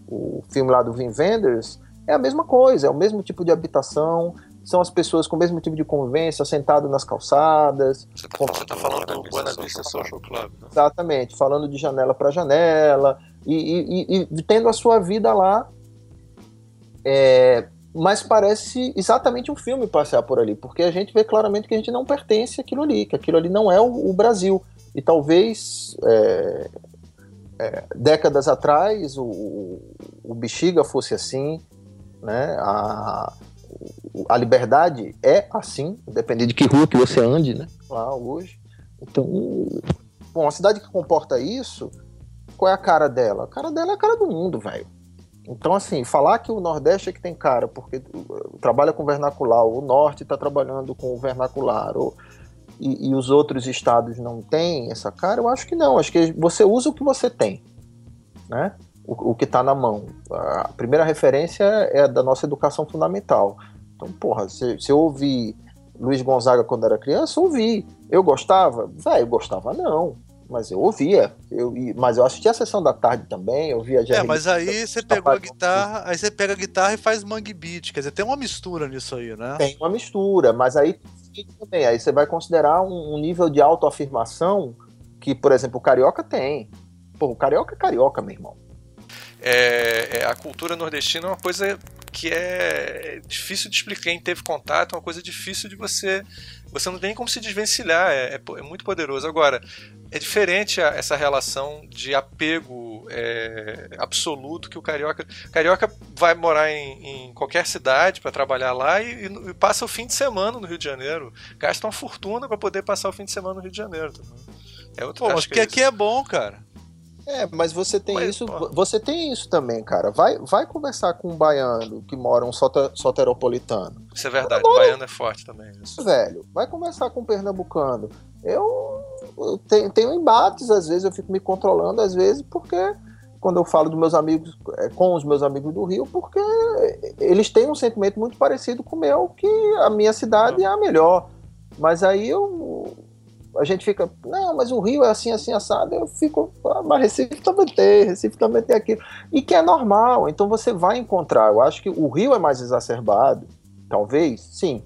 o filme lá do Vin Wenders, é a mesma coisa, é o mesmo tipo de habitação. São as pessoas com o mesmo tipo de convivência, sentado nas calçadas, Você tá, você tá falando do Buena Vista Social Club, né? Exatamente, falando de janela para janela e, e- e- tendo a sua vida lá. É, mas parece exatamente um filme passear por ali, porque a gente vê claramente que a gente não pertence àquilo ali, que aquilo ali não é o, o Brasil. E talvez é, é, décadas atrás o, o, o Bexiga fosse assim, né? A, a liberdade é assim, independente de que rua que você ande, né? Lá hoje. Então, Bom, uma cidade que comporta isso, qual é a cara dela? A cara dela é a cara do mundo, velho. Então, assim, falar que o Nordeste é que tem cara, porque uh, trabalha com vernacular, o Norte está trabalhando com o vernacular, ou, e, e os outros estados não têm essa cara, eu acho que não. Acho que você usa o que você tem, né? O, o que está na mão. A primeira referência é da nossa educação fundamental. Então, porra, se, se eu ouvi Luiz Gonzaga quando era criança, ouvi. Eu gostava? Velho, gostava não. Mas eu ouvia. Eu, mas eu assistia a sessão da tarde também, eu via É, mas aí você pegou a guitarra, aí você pega a guitarra e faz mangue beat. Quer dizer, tem uma mistura nisso aí, né? Tem uma mistura, mas aí também, aí você vai considerar um, um nível de autoafirmação que, por exemplo, o carioca tem. Pô, o carioca é carioca, meu irmão. É, é, a cultura nordestina é uma coisa que é difícil de explicar. Quem teve contato é uma coisa difícil de você. Você não tem como se desvencilhar, é, é é muito poderoso. Agora, é diferente a- essa relação de apego é, absoluto que o carioca. O carioca vai morar em, em qualquer cidade para trabalhar lá e, e- passa o fim de semana no Rio de Janeiro. Gasta uma fortuna para poder passar o fim de semana no Rio de Janeiro. também. É outro Pô, mas que é aqui é bom, cara. É, mas você tem Mas, isso, pô. você tem isso também, cara. Vai, vai conversar com um baiano que mora um sota- soteropolitano. isso. É verdade. O baiano é forte também. Isso. velho. Vai conversar com um pernambucano. Eu, eu tenho, tenho embates, às vezes eu fico me controlando, às vezes, porque quando eu falo dos meus amigos, é, com os meus amigos do Rio, porque eles têm um sentimento muito parecido com o meu, que a minha cidade é a melhor. Mas aí eu. A gente fica, não, mas o Rio é assim, assim, assado. Eu fico, ah, mas Recife também tem, Recife também tem aquilo. E que é normal, então você vai encontrar. Eu acho que o Rio é mais exacerbado, talvez, sim,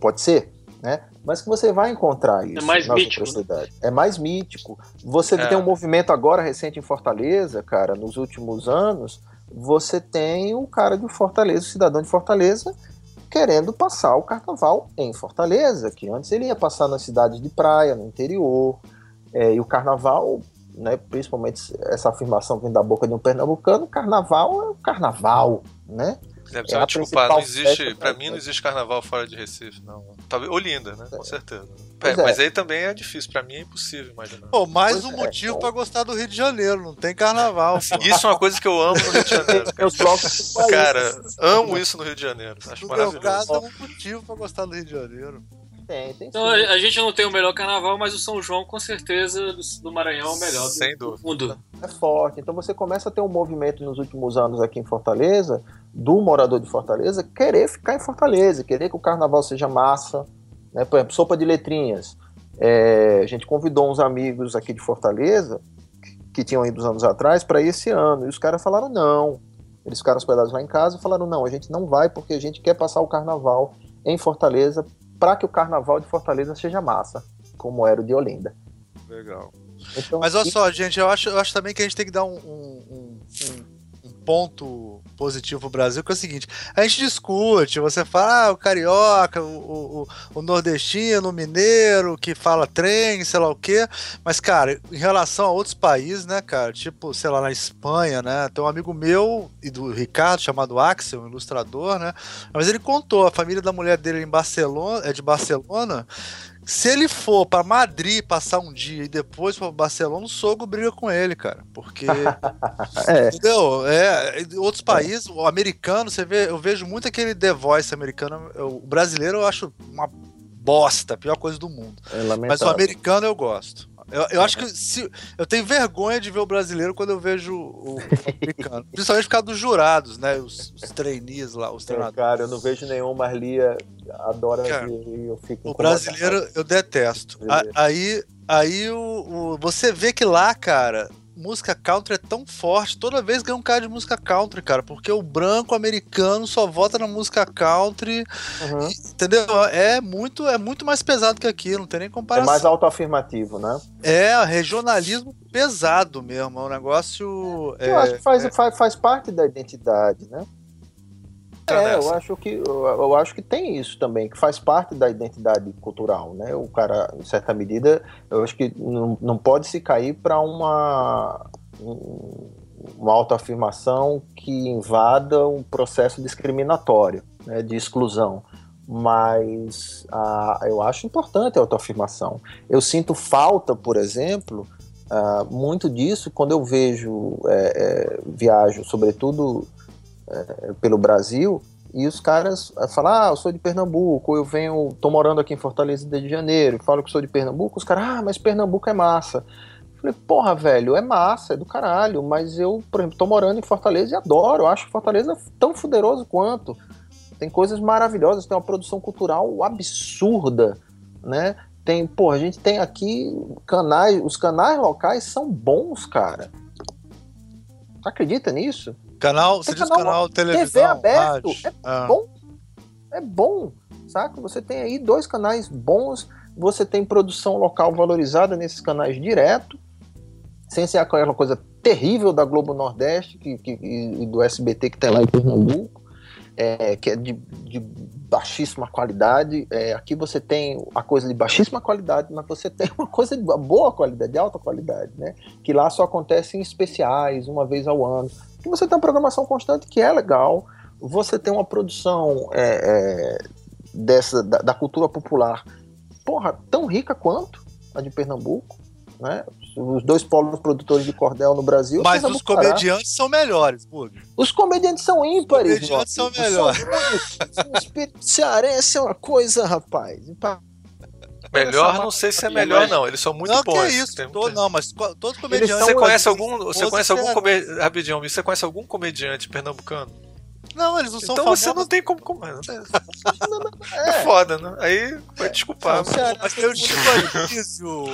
pode ser, né? Mas que você vai encontrar isso mais nas mítico, cidades. É mais mítico. Você É. tem um movimento agora recente em Fortaleza, cara, nos últimos anos, você tem o cara de Fortaleza, o cidadão de Fortaleza, querendo passar o carnaval em Fortaleza, que antes ele ia passar nas cidades de praia, no interior, é, e o carnaval, né, principalmente essa afirmação vem da boca de um pernambucano, carnaval é o carnaval, né? Deve É desculpar, não existe, da- mim não existe carnaval fora de Recife, não. Talvez Olinda, né? Com certeza. Pois É, é. Mas aí também é difícil, pra mim é impossível imaginar. Pô, mais Pois um é, motivo então. pra gostar do Rio de Janeiro. Não tem carnaval. pô. Isso é uma coisa que eu amo no Rio de Janeiro. Do país. Cara, amo isso no Rio de Janeiro. Acho No meu maravilhoso. caso, é um motivo pra gostar do Rio de Janeiro. Tem, tem então, a gente não tem o melhor carnaval, mas o São João, com certeza, do Maranhão é o melhor Sem do, do mundo. É forte. Então você começa a ter um movimento nos últimos anos aqui em Fortaleza, do morador de Fortaleza, querer ficar em Fortaleza, querer que o carnaval seja massa. Né? Por exemplo, sopa de letrinhas. É, a gente convidou uns amigos aqui de Fortaleza, que tinham ido uns anos atrás, para esse ano. E os caras falaram não. Eles ficaram hospedados lá em casa e falaram: não, a gente não vai porque a gente quer passar o carnaval em Fortaleza para que o carnaval de Fortaleza seja massa, como era o de Olinda. Legal. Então, Mas olha e... só, gente, eu acho, eu acho também que a gente tem que dar um, um, um, um ponto positivo pro Brasil, que é o seguinte: a gente discute, você fala, ah, o carioca, o, o, o, nordestino, o mineiro, que fala trem, sei lá o quê. Mas, cara, em relação a outros países, né, cara, tipo, sei lá, na Espanha, né, tem um amigo meu e do Ricardo, chamado Axel, um ilustrador, né, mas ele contou, a família da mulher dele em Barcelona, é de Barcelona, se ele for para Madrid passar um dia e depois para Barcelona, o sogro briga com ele, cara. Porque. é. Entendeu? É, outros países, o americano, você vê, eu vejo muito aquele The Voice americano. O brasileiro eu acho uma bosta, a pior coisa do mundo. É Mas o americano eu gosto. Eu, eu acho que se, eu tenho vergonha de ver o brasileiro quando eu vejo o, americano. Principalmente por causa dos jurados, né? Os, os trainees lá, os treinadores. É, cara, eu não vejo nenhum, mas Lia adora cara, e eu fico. O brasileiro eu detesto. Aí, aí o, o, você vê que lá, cara, música country é tão forte, toda vez ganha um cara de música country, cara, porque o branco americano só vota na música country, uhum. entendeu? É muito, é muito mais pesado que aqui, não tem nem comparação. É mais autoafirmativo, né? É, regionalismo pesado mesmo, é um negócio... Eu é, acho que faz, é... faz, faz parte da identidade, né? É, eu acho que eu, eu, acho que tem isso também, que faz parte da identidade cultural, né? O cara, em certa medida, eu acho que não, não pode se cair para uma uma autoafirmação que invada um processo discriminatório, né, de exclusão. Mas a, eu acho importante a autoafirmação. Eu sinto falta, por exemplo, uh, muito disso quando eu vejo, é, é, viajo, sobretudo é, pelo Brasil e os caras falam, ah, eu sou de Pernambuco, eu venho, tô morando aqui em Fortaleza de Janeiro, falo que sou de Pernambuco, os caras, ah, mas Pernambuco é massa. Eu falei, porra, velho, é massa, é do caralho, mas eu, por exemplo, tô morando em Fortaleza e adoro, acho Fortaleza tão fuderoso quanto. Tem coisas maravilhosas, tem uma produção cultural absurda, né? Tem, pô, a gente tem aqui canais, os canais locais são bons, cara. Acredita nisso? Canal, você diz canal, canal televisão, TV aberto, rádio. é ah. bom. É bom, saca? Você tem aí dois canais bons, você tem produção local valorizada nesses canais direto, sem ser aquela coisa terrível da Globo Nordeste que, que e do SBT que tem lá em Pernambuco, é, que é de, de baixíssima qualidade. É, aqui você tem a coisa de baixíssima qualidade, mas você tem uma coisa de boa qualidade, de alta qualidade, né? Que lá só acontece em especiais, uma vez ao ano que você tem uma programação constante que é legal, você tem uma produção é, é, dessa da, da, cultura popular, porra, tão rica quanto a de Pernambuco, né? Os dois polos produtores de cordel no Brasil. Mas os comediantes são melhores, Bug. Os comediantes são ímpares. Os comediantes são melhores. O espírito cearense é uma coisa, rapaz. Melhor, não sei se é melhor, não. Eles são muito não, bons. Que é isso? Tem, Não, mas todos comediantes. Você conhece algum. Você conhece algum comediante. Rapidinho, você conhece algum comediante pernambucano? Não, eles não são Então famosos. você não tem como. como... É. é foda, né? Aí vai desculpar. Não, mas tem o Chico Anísio,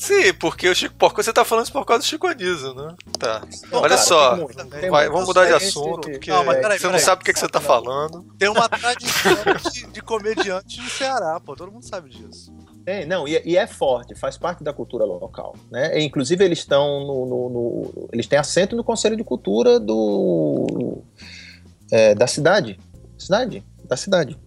Sim, porque o Chico Porco, você tá falando isso por causa do Chico Anísio, né? Tá. Olha cara, só, muito, vai, vamos mudar de assunto, porque não, peraí, você não sabe o que, é que você tá falando. Tem uma tradição de, de comediante no Ceará, pô, todo mundo sabe disso. Tem, não, e, e, é forte, faz parte da cultura local, né? E, inclusive eles estão no, no, no, eles têm assento no Conselho de Cultura do é, da cidade, cidade, da cidade.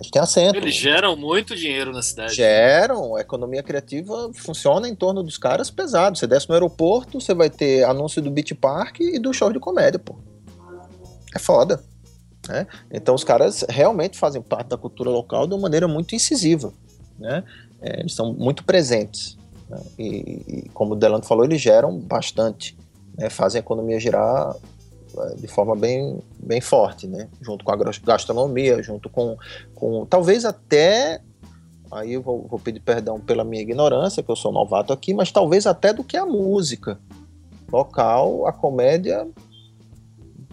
Gente tem assento. Eles geram muito dinheiro na cidade. Geram, a economia criativa funciona em torno dos caras pesados. Você desce no aeroporto, você vai ter anúncio do Beach Park e do show de comédia, pô. É foda. Né? Então os caras realmente fazem parte da cultura local de uma maneira muito incisiva. Né? É, eles são muito presentes. Né? E, e, como o Delano falou, eles geram bastante. Né? Fazem a economia girar de forma bem, bem forte, né? Junto com a gastronomia, junto com, com talvez até aí eu vou, vou, pedir perdão pela minha ignorância, que eu sou novato aqui, mas talvez até do que a música local, a comédia,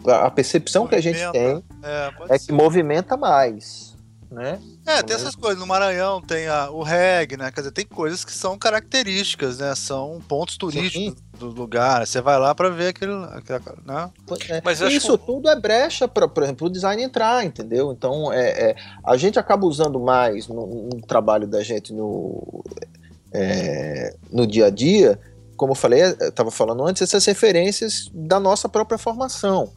a percepção movimenta, que a gente tem é, é que movimenta mais, né? É, tem essas coisas. No Maranhão tem a, o reggae, né? Quer dizer, tem coisas que são características, né? São pontos turísticos Sim. Do lugar. Você vai lá para ver aquele. aquele né? É. Mas Isso que... tudo é brecha para, por exemplo, o design entrar, entendeu? Então, é, é a gente acaba usando mais no, no trabalho da gente no, é, no dia a dia, como eu falei, eu estava falando antes, essas referências da nossa própria formação.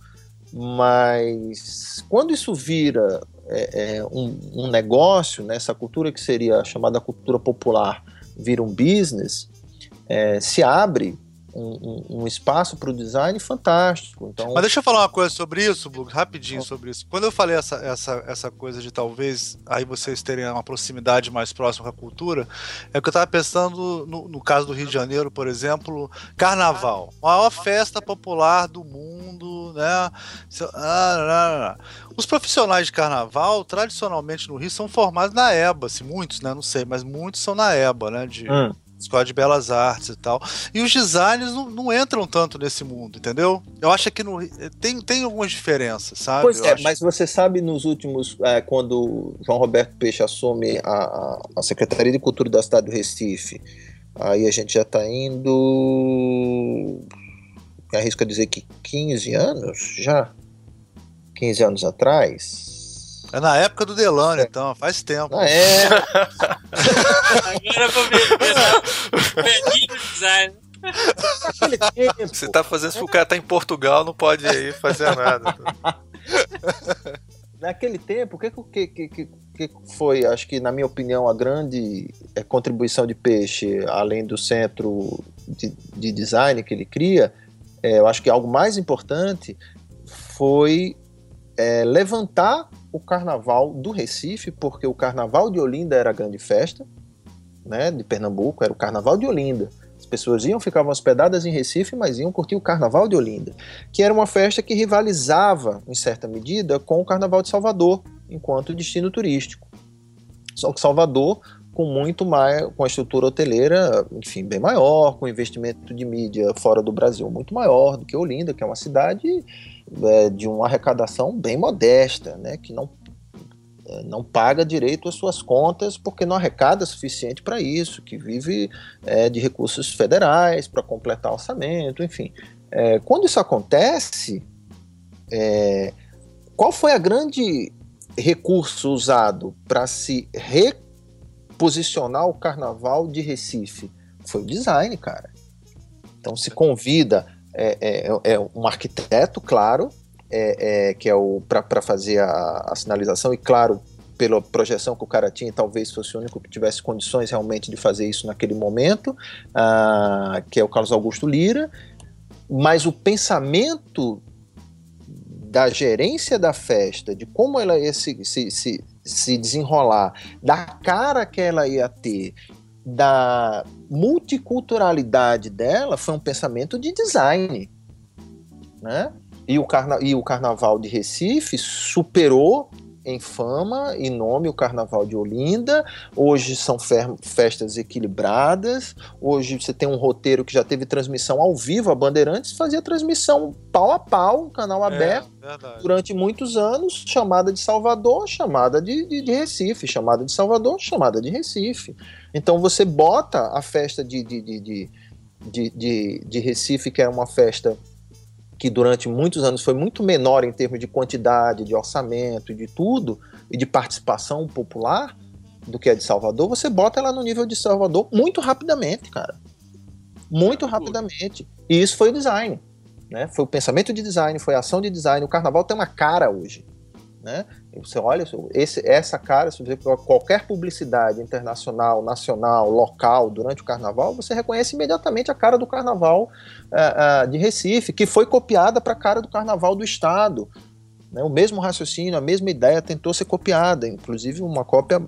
Mas quando isso vira é, é, um, um, negócio, né, essa cultura que seria chamada cultura popular vira um business, é, se abre um, um, um espaço para o design fantástico. Então... Mas deixa eu falar uma coisa sobre isso, Bug, rapidinho sobre isso. Quando eu falei essa, essa, essa coisa de talvez aí vocês terem uma proximidade mais próxima com a cultura, é que eu estava pensando no, no, caso do Rio de Janeiro, por exemplo, Carnaval, maior festa popular do mundo, né? Ah, Os profissionais de carnaval, tradicionalmente no Rio, são formados na EBA, se muitos, né? Não sei, mas muitos são na EBA, né? De, hum Escola de Belas Artes e tal. E os designs não, não entram tanto nesse mundo, entendeu? Eu acho que no, tem, tem algumas diferenças, sabe? Pois Eu é, acho... mas você sabe nos últimos, é, quando João Roberto Peixe assume a, a Secretaria de Cultura da cidade do Recife, aí a gente já está indo. Arrisco a dizer que 15 anos já? 15 anos atrás? É na época do Delano, então, faz tempo. Ah, é. Agora vou ver. Velhinho design. Você tá fazendo isso porque o cara tá em Portugal, não pode ir fazer nada. Naquele tempo, o que, que, que, que foi, acho que na minha opinião, a grande é, contribuição de Peixe, além do centro de, de design que ele cria, é, eu acho que algo mais importante foi é, levantar o carnaval do Recife, porque o carnaval de Olinda era a grande festa, né, de Pernambuco, era o carnaval de Olinda. As pessoas iam, ficavam hospedadas em Recife, mas iam curtir o carnaval de Olinda, que era uma festa que rivalizava, em certa medida, com o carnaval de Salvador, enquanto destino turístico. Só que Salvador com muito mais, com a estrutura hoteleira, enfim, bem maior, com investimento de mídia fora do Brasil muito maior do que Olinda, que é uma cidade é, de uma arrecadação bem modesta, né, que não, é, não paga direito às suas contas porque não arrecada suficiente para isso, que vive é, de recursos federais para completar orçamento, enfim. É, quando isso acontece, é, qual foi a grande recurso usado para se reposicionar o carnaval de Recife? Foi o design, cara. Então se convida é, é, é um arquiteto, claro, é, é que é o para fazer a, a, sinalização, e claro, pela projeção que o cara tinha, talvez fosse o único que tivesse condições realmente de fazer isso naquele momento, ah, que é o Carlos Augusto Lira, mas o pensamento da gerência da festa, de como ela ia se, se, se, se desenrolar, da cara que ela ia ter da multiculturalidade dela foi um pensamento de design, né? E o, carna e o Carnaval de Recife superou em fama e nome o Carnaval de Olinda. Hoje são festas equilibradas. Hoje você tem um roteiro que já teve transmissão ao vivo. A Bandeirantes fazia transmissão pau a pau, canal é, aberto, verdade. durante muitos anos. Chamada de Salvador, chamada de, de, de, Recife, chamada de Salvador, chamada de Recife. Então você bota a festa de, de, de, de, de, de Recife, que era uma festa que durante muitos anos foi muito menor em termos de quantidade, de orçamento, de tudo, e de participação popular do que a de Salvador, você bota ela no nível de Salvador muito rapidamente, cara. Muito rapidamente. E isso foi o design. Né? Foi o pensamento de design, foi a ação de design. O carnaval tem uma cara hoje. Né? Você olha, esse, essa cara, se você qualquer publicidade internacional, nacional, local durante o carnaval, você reconhece imediatamente a cara do carnaval uh, uh, de Recife, que foi copiada para a cara do carnaval do estado. Né? O mesmo raciocínio, a mesma ideia tentou ser copiada, inclusive uma cópia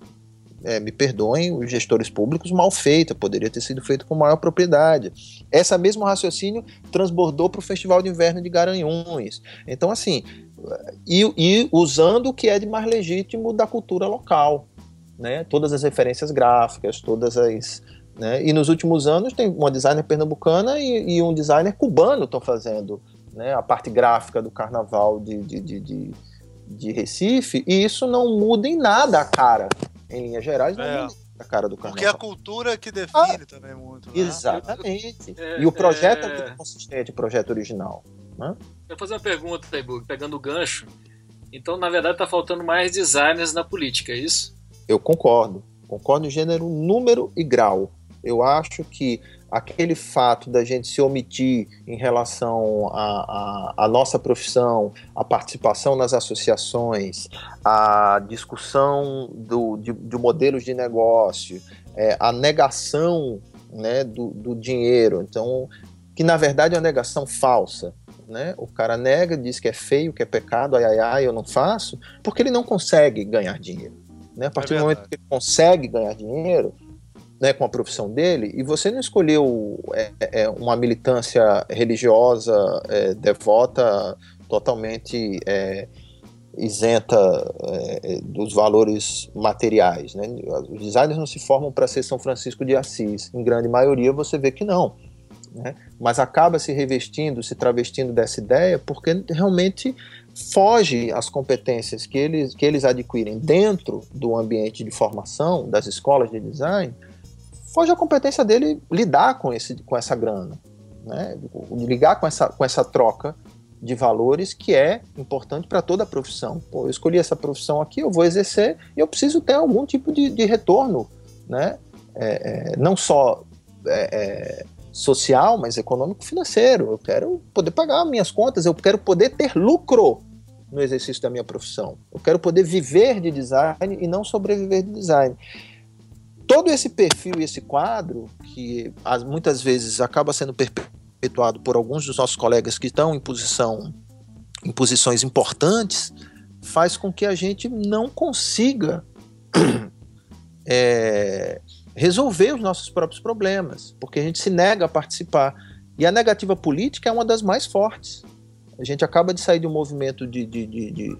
é, me perdoem os gestores públicos, mal feita, poderia ter sido feito com maior propriedade. Essa mesmo raciocínio transbordou para o Festival de Inverno de Garanhuns. Então, assim, e, e, usando o que é de mais legítimo da cultura local. né? Todas as referências gráficas, todas as né? E nos últimos anos tem uma designer pernambucana e, e um designer cubano estão fazendo né, a parte gráfica do carnaval de, de, de, de, de Recife, e isso não muda em nada a cara. Em linhas gerais, não é. muda a cara do carnaval. Porque a cultura que define ah, também muito. Né? Exatamente. É, e o projeto é... é consistente, o projeto original. Né? Eu vou fazer uma pergunta, Taibu, pegando o gancho. Então, na verdade, está faltando mais designers na política, é isso? Eu concordo. Concordo em gênero, número e grau. Eu acho que aquele fato da gente se omitir em relação à nossa profissão, a participação nas associações, a discussão do, de, de modelos de negócio, é, a negação né, do, do dinheiro, então, que na verdade é uma negação falsa. Né? O cara nega, diz que é feio, que é pecado, ai ai ai, eu não faço, porque ele não consegue ganhar dinheiro. Né? A partir é do momento que ele consegue ganhar dinheiro, né, com a profissão dele, e você não escolheu é, é, uma militância religiosa, é, devota, totalmente é, isenta é, dos valores materiais. Né? Os designers não se formam para ser São Francisco de Assis. Em grande maioria você vê que não. Né? Mas acaba se revestindo, se travestindo dessa ideia, porque realmente foge às competências que eles, que eles adquirem dentro do ambiente de formação das escolas de design foge a competência dele lidar com, esse, com essa grana, né? ligar com essa, com essa troca de valores que é importante para toda a profissão. Pô, eu escolhi essa profissão aqui, eu vou exercer e eu preciso ter algum tipo de, de retorno, né? É, é, não só é, é social, mas econômico-financeiro. Eu quero poder pagar minhas contas, eu quero poder ter lucro no exercício da minha profissão. Eu quero poder viver de design e não sobreviver de design todo esse perfil e esse quadro, que muitas vezes acaba sendo perpetuado por alguns dos nossos colegas que estão em posição em posições importantes, faz com que a gente não consiga é, resolver os nossos próprios problemas, porque a gente se nega a participar. E a negativa política é uma das mais fortes. A gente acaba de sair de um movimento de, de, de, de,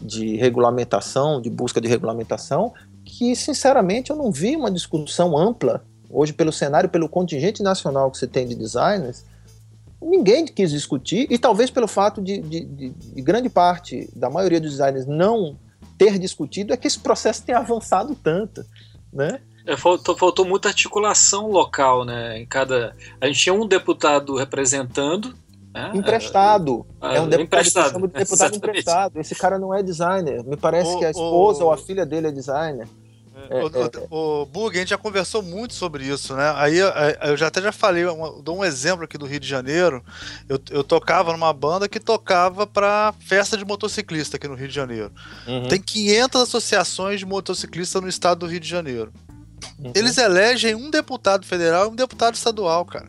de regulamentação, de busca de regulamentação, que, sinceramente, eu não vi uma discussão ampla hoje pelo cenário, pelo contingente nacional que você tem de designers, ninguém quis discutir, e talvez pelo fato de, de, de, de, grande parte da maioria dos designers não ter discutido, é que esse processo tem avançado tanto, né? É, faltou, faltou muita articulação local, né? Em cada, a gente tinha um deputado representando, né? Emprestado. É, é um deputado, emprestado. de deputado emprestado. Esse cara não é designer. Me parece o, que a esposa o... ou a filha dele é designer. É, o, é, o, o Bug, a gente já conversou muito sobre isso, né? Aí eu já até já falei, eu dou um exemplo aqui do Rio de Janeiro. Eu, eu tocava numa banda que tocava para festa de motociclista aqui no Rio de Janeiro. Uhum. Tem 500 associações de motociclistas no estado do Rio de Janeiro. Uhum. Eles elegem um deputado federal e um deputado estadual, cara.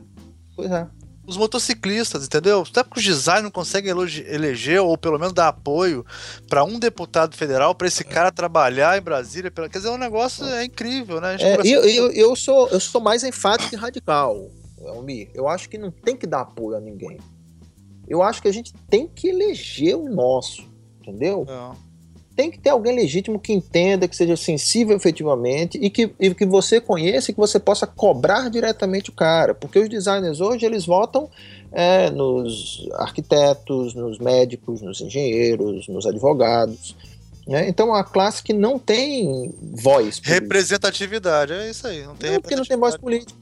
Pois é os motociclistas, entendeu? Até porque os designers não conseguem eleger ou pelo menos dar apoio para um deputado federal para esse cara trabalhar em Brasília. Quer dizer, o é um negócio é incrível, né? É, eu, eu, eu, sou, eu sou mais enfático e radical, Almir. Eu acho que não tem que dar apoio a ninguém. Eu acho que a gente tem que eleger o nosso, entendeu? É tem que ter alguém legítimo que entenda, que seja sensível efetivamente e que, e que você conheça e que você possa cobrar diretamente o cara. Porque os designers hoje eles votam é, nos arquitetos, nos médicos, nos engenheiros, nos advogados. Né? Então a classe que não tem voz. Política. Representatividade, é isso aí. Não tem não, porque não tem voz política.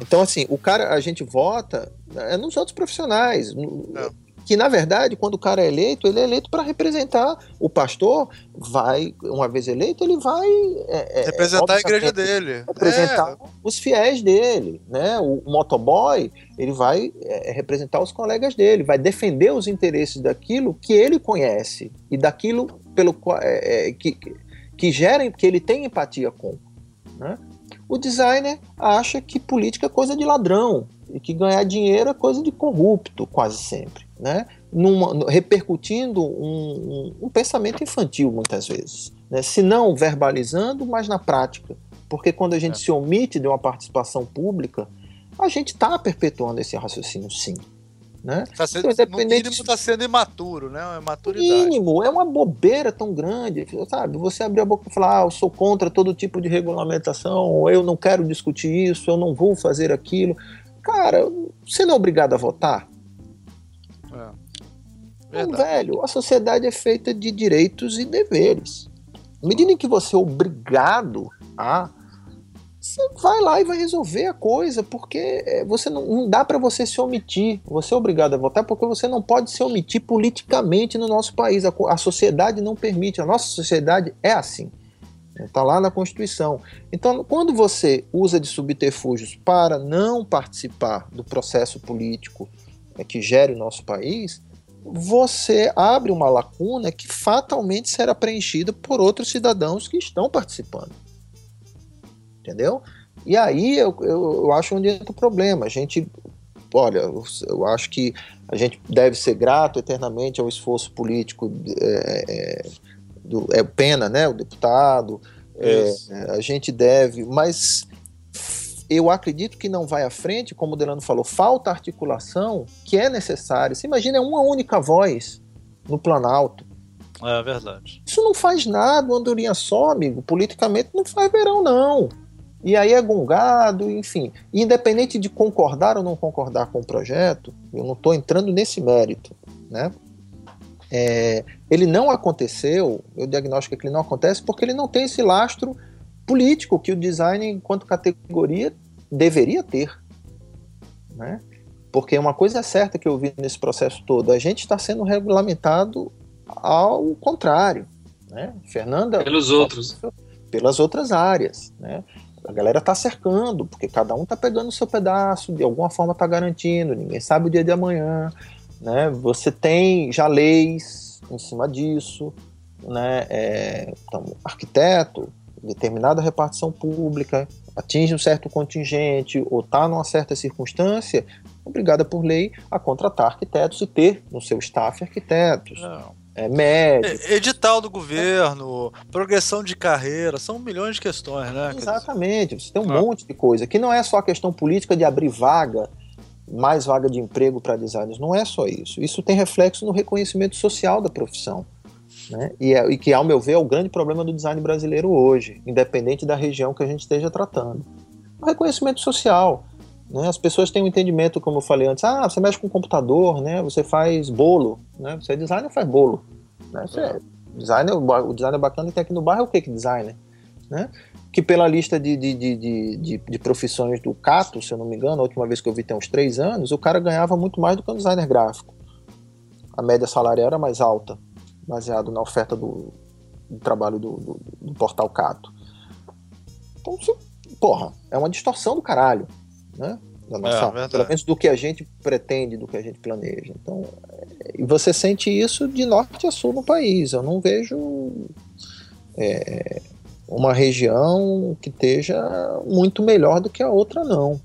Então, assim, o cara, a gente vota é, nos outros profissionais. É que na verdade, quando o cara é eleito, ele é eleito para representar o pastor, vai, uma vez eleito, ele vai é, é representar a igreja dele, representar é. os fiéis dele, né? O motoboy, ele vai é, representar os colegas dele, vai defender os interesses daquilo que ele conhece e daquilo pelo é, é, que, que gera, que ele tem empatia com, né? O designer acha que política é coisa de ladrão e que ganhar dinheiro é coisa de corrupto, quase sempre né? Numa, repercutindo um, um, um, pensamento infantil muitas vezes, né? se não verbalizando, mas na prática. Porque quando a gente é. se omite de uma participação pública, a gente está perpetuando esse raciocínio, sim. Né? Tá sendo, então, independente... No mínimo está sendo imaturo, né? Uma maturidade. Mínimo, é uma bobeira tão grande, sabe? Você abrir a boca e falar, ah, eu sou contra todo tipo de regulamentação, ou eu não quero discutir isso, eu não vou fazer aquilo. Cara, você não é obrigado a votar? É. Então, velho, a sociedade é feita de direitos e deveres. À medida em que você é obrigado a você vai lá e vai resolver a coisa, porque é, você não, não dá para você se omitir. Você é obrigado a votar porque você não pode se omitir politicamente no nosso país. A, a sociedade não permite. A nossa sociedade é assim. Está lá na Constituição. Então, quando você usa de subterfúgios para não participar do processo político é, que gere o nosso país, você abre uma lacuna que fatalmente será preenchida por outros cidadãos que estão participando entendeu? E aí eu, eu, eu acho onde entra o problema. A gente, olha, eu, eu, acho que a gente deve ser grato eternamente ao esforço político é, é, do é Pena, né, o deputado. É, a gente deve, mas eu acredito que não vai à frente, como o Delano falou, falta articulação que é necessária. Você imagina uma única voz no Planalto. É verdade. Isso não faz nada, uma andorinha só, amigo. Politicamente não faz verão, não. E aí é gongado, enfim. Independente de concordar ou não concordar com o projeto, eu não estou entrando nesse mérito, né? É, ele não aconteceu, o diagnóstico é que ele não acontece porque ele não tem esse lastro político que o design, enquanto categoria, deveria ter. Né? Porque uma coisa é certa que eu vi nesse processo todo, a gente está sendo regulamentado ao contrário. Né? Fernanda. Pelos outros. Pelas outras áreas. Né? A galera tá cercando, porque cada um tá pegando o seu pedaço, de alguma forma tá garantindo, ninguém sabe o dia de amanhã, né? Você tem já leis em cima disso, né? É, então, arquiteto, determinada repartição pública, atinge um certo contingente ou está numa certa circunstância, obrigada por lei a contratar arquitetos e ter no seu staff arquitetos. Não é, médico. Edital do governo, progressão de carreira, são milhões de questões, né? Exatamente, você tem um ah. monte de coisa. Que não é só a questão política de abrir vaga, mais vaga de emprego para designers, não é só isso. Isso tem reflexo no reconhecimento social da profissão. Né? E, é, e que, ao meu ver, é o grande problema do design brasileiro hoje, independente da região que a gente esteja tratando. O reconhecimento social. Né? As pessoas têm um entendimento, como eu falei antes, ah, você mexe com computador, né? você faz bolo, né? você é designer, faz bolo. Né? Você é. designer, o designer bacana que tem aqui no bairro é o que designer? Né? Que pela lista de, de, de, de, de profissões do Cato, se eu não me engano, a última vez que eu vi tem uns três anos, o cara ganhava muito mais do que um designer gráfico. A média salarial era mais alta, baseado na oferta do, do trabalho do, do, do portal Cato. Então, porra, é uma distorção do caralho né? Da nossa, é, pelo menos do que a gente pretende, do que a gente planeja. Então, é, e você sente isso de norte a sul no país. Eu não vejo é, uma região que esteja muito melhor do que a outra, não.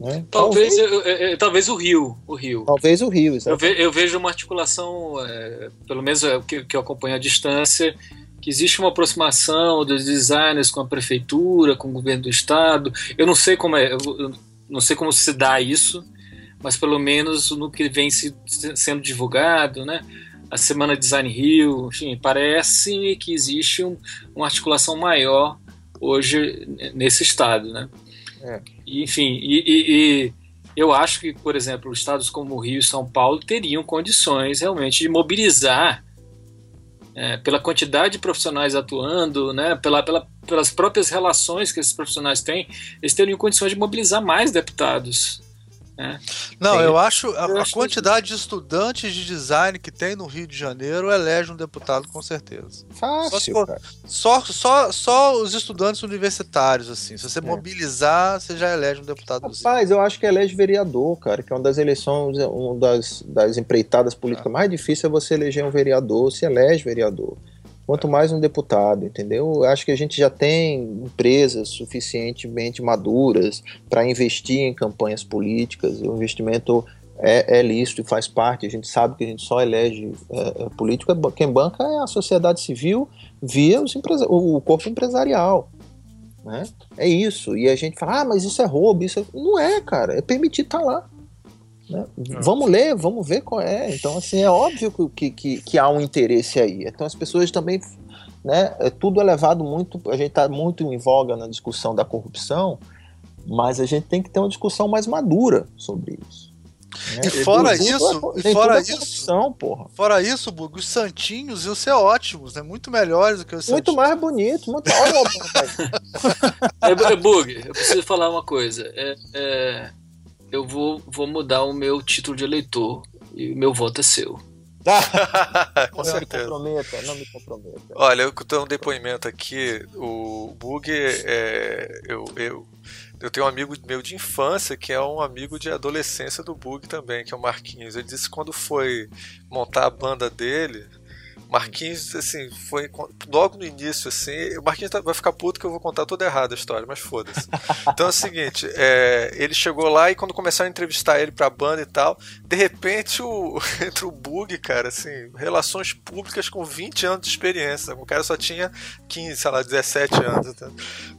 Né? Talvez, talvez, talvez, o Rio, o Rio. Talvez o Rio, eu, ve, eu, vejo uma articulação, é, pelo menos é o que, que eu acompanho à distância, que existe uma aproximação dos designers com a prefeitura, com o governo do estado. Eu não sei como é, eu, não sei como se dá isso, mas pelo menos no que vem se, sendo divulgado, né? A Semana Design Rio, enfim, parece que existe um, uma articulação maior hoje nesse estado, né? É. E, enfim, e, e, e, eu acho que, por exemplo, estados como Rio e São Paulo teriam condições realmente de mobilizar é, pela quantidade de profissionais atuando, né, pela, pela, pelas próprias relações que esses profissionais têm, eles teriam condições de mobilizar mais deputados. Né? Não, eu acho a, a quantidade de estudantes de design que tem no Rio de Janeiro elege um deputado com certeza. Fácil. Só, só, só, só, os estudantes universitários, assim. Se você é. mobilizar, você já elege um deputado. Rapaz, eu acho que elege vereador, cara, que é uma das eleições, uma das, das empreitadas políticas é. mais difíceis é você eleger um vereador, se elege vereador quanto mais um deputado, entendeu? Eu acho que a gente já tem empresas suficientemente maduras para investir em campanhas políticas. O investimento é, é lícito e faz parte. A gente sabe que a gente só elege é, é político. Quem banca é a sociedade civil via os o corpo empresarial. Né? É isso. E a gente fala, ah, mas isso é roubo. Isso é... Não é, cara. É permitir estar tá lá. Né? Vamos ler, vamos ver qual é. Então, assim, é óbvio que, que, que há um interesse aí. Então, as pessoas também. Né, é, tudo é levado muito. A gente está muito em voga na discussão da corrupção, mas a gente tem que ter uma discussão mais madura sobre isso. Né? E fora isso, é, e fora isso, porra. fora isso, Bug, os santinhos iam ser ótimos, né? Muito melhores do que os Muito mais bonito, muito é, é, Bug, eu preciso falar uma coisa. É, é, eu vou, vou mudar o meu título de eleitor e o meu voto é seu. Com não certeza. Me comprometa, não me comprometa. Olha, eu tenho um depoimento aqui. O Bug, é, eu, eu eu tenho um amigo meu de infância que é um amigo de adolescência do Bug também, que é o Marquinhos. Ele disse que quando foi montar a banda dele, Marquinhos, assim, foi logo no início, assim. O Marquinhos tá, vai ficar puto que eu vou contar toda errada a história, mas foda-se. Então é o seguinte: é, ele chegou lá e quando começaram a entrevistar ele pra banda e tal, de repente o, entra o bug, cara, assim, relações públicas com 20 anos de experiência. O cara só tinha 15, sei lá, 17 anos.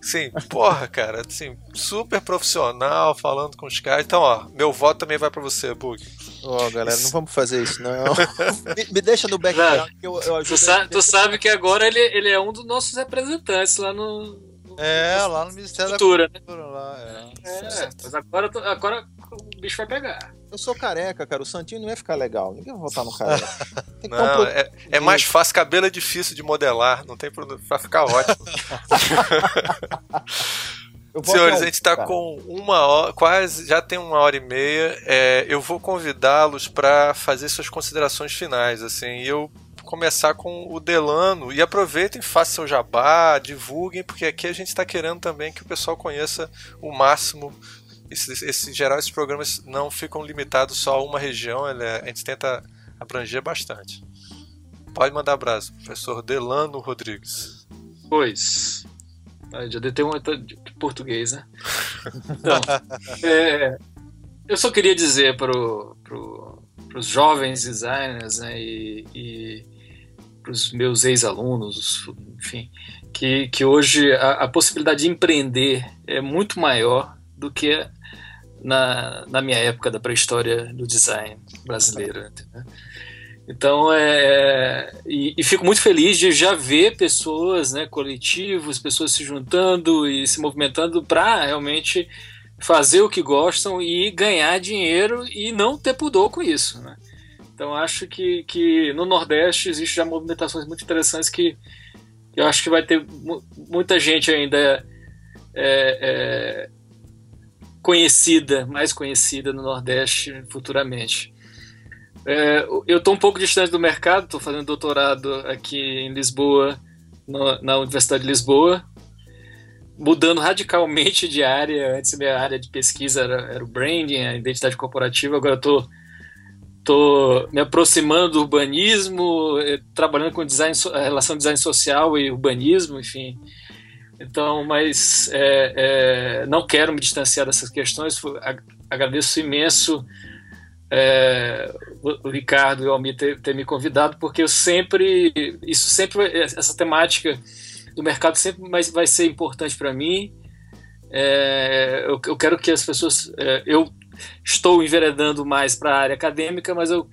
Assim, porra, cara, assim, super profissional, falando com os caras. Então, ó, meu voto também vai pra você, Bug. Ó, oh, galera, não vamos fazer isso, não. me, me deixa no background que eu eu, tu, sa tu sabe que agora ele, ele é um dos nossos representantes lá no. no é, lá no Ministério Cultura, da Cultura. Né? Lá, é. é mas agora, agora o bicho vai pegar. Eu sou careca, cara. O Santinho não ia ficar legal. Ninguém vai votar no careca. não, um é, é, mais fácil. Cabelo é difícil de modelar. Não tem problema. Vai ficar ótimo. Senhores, a gente está com uma hora, quase, já tem uma hora e meia. É, eu vou convidá-los para fazer suas considerações finais. Assim, eu começar com o Delano e aproveitem, façam seu jabá, divulguem, porque aqui a gente está querendo também que o pessoal conheça o máximo. Esse, esse, em geral, esses programas não ficam limitados só a uma região, é, a gente tenta abranger bastante. Pode mandar abraço, professor Delano Rodrigues. Pois. Ah, já detei um de português, né? Então, é, eu só queria dizer para pro, os jovens designers né, e, e para os meus ex-alunos, enfim, que, que hoje a, a, possibilidade de empreender é muito maior do que na, na minha época da pré-história do design brasileiro. Entendeu? Então, é, e, e, fico muito feliz de já ver pessoas, né, coletivos, pessoas se juntando e se movimentando para realmente fazer o que gostam e ganhar dinheiro e não ter pudor com isso. Né? Então acho que, que no Nordeste existe já movimentações muito interessantes que, eu acho que vai ter muita gente ainda é, é, conhecida, mais conhecida no Nordeste futuramente. É, eu estou um pouco distante do mercado, estou fazendo doutorado aqui em Lisboa, no, na Universidade de Lisboa, mudando radicalmente de área. Antes minha área de pesquisa era, era o branding, a identidade corporativa, agora estou me aproximando do urbanismo, eh, trabalhando com design, a relação design social e urbanismo, enfim. Então, mas é, é, não quero me distanciar dessas questões. Agradeço imenso é, o Ricardo e o Almir ter, ter, me convidado, porque eu sempre, isso sempre, essa temática do mercado sempre vai, vai ser importante para mim. É, eu, eu, quero que as pessoas, é, eu estou enveredando mais para a área acadêmica, mas eu,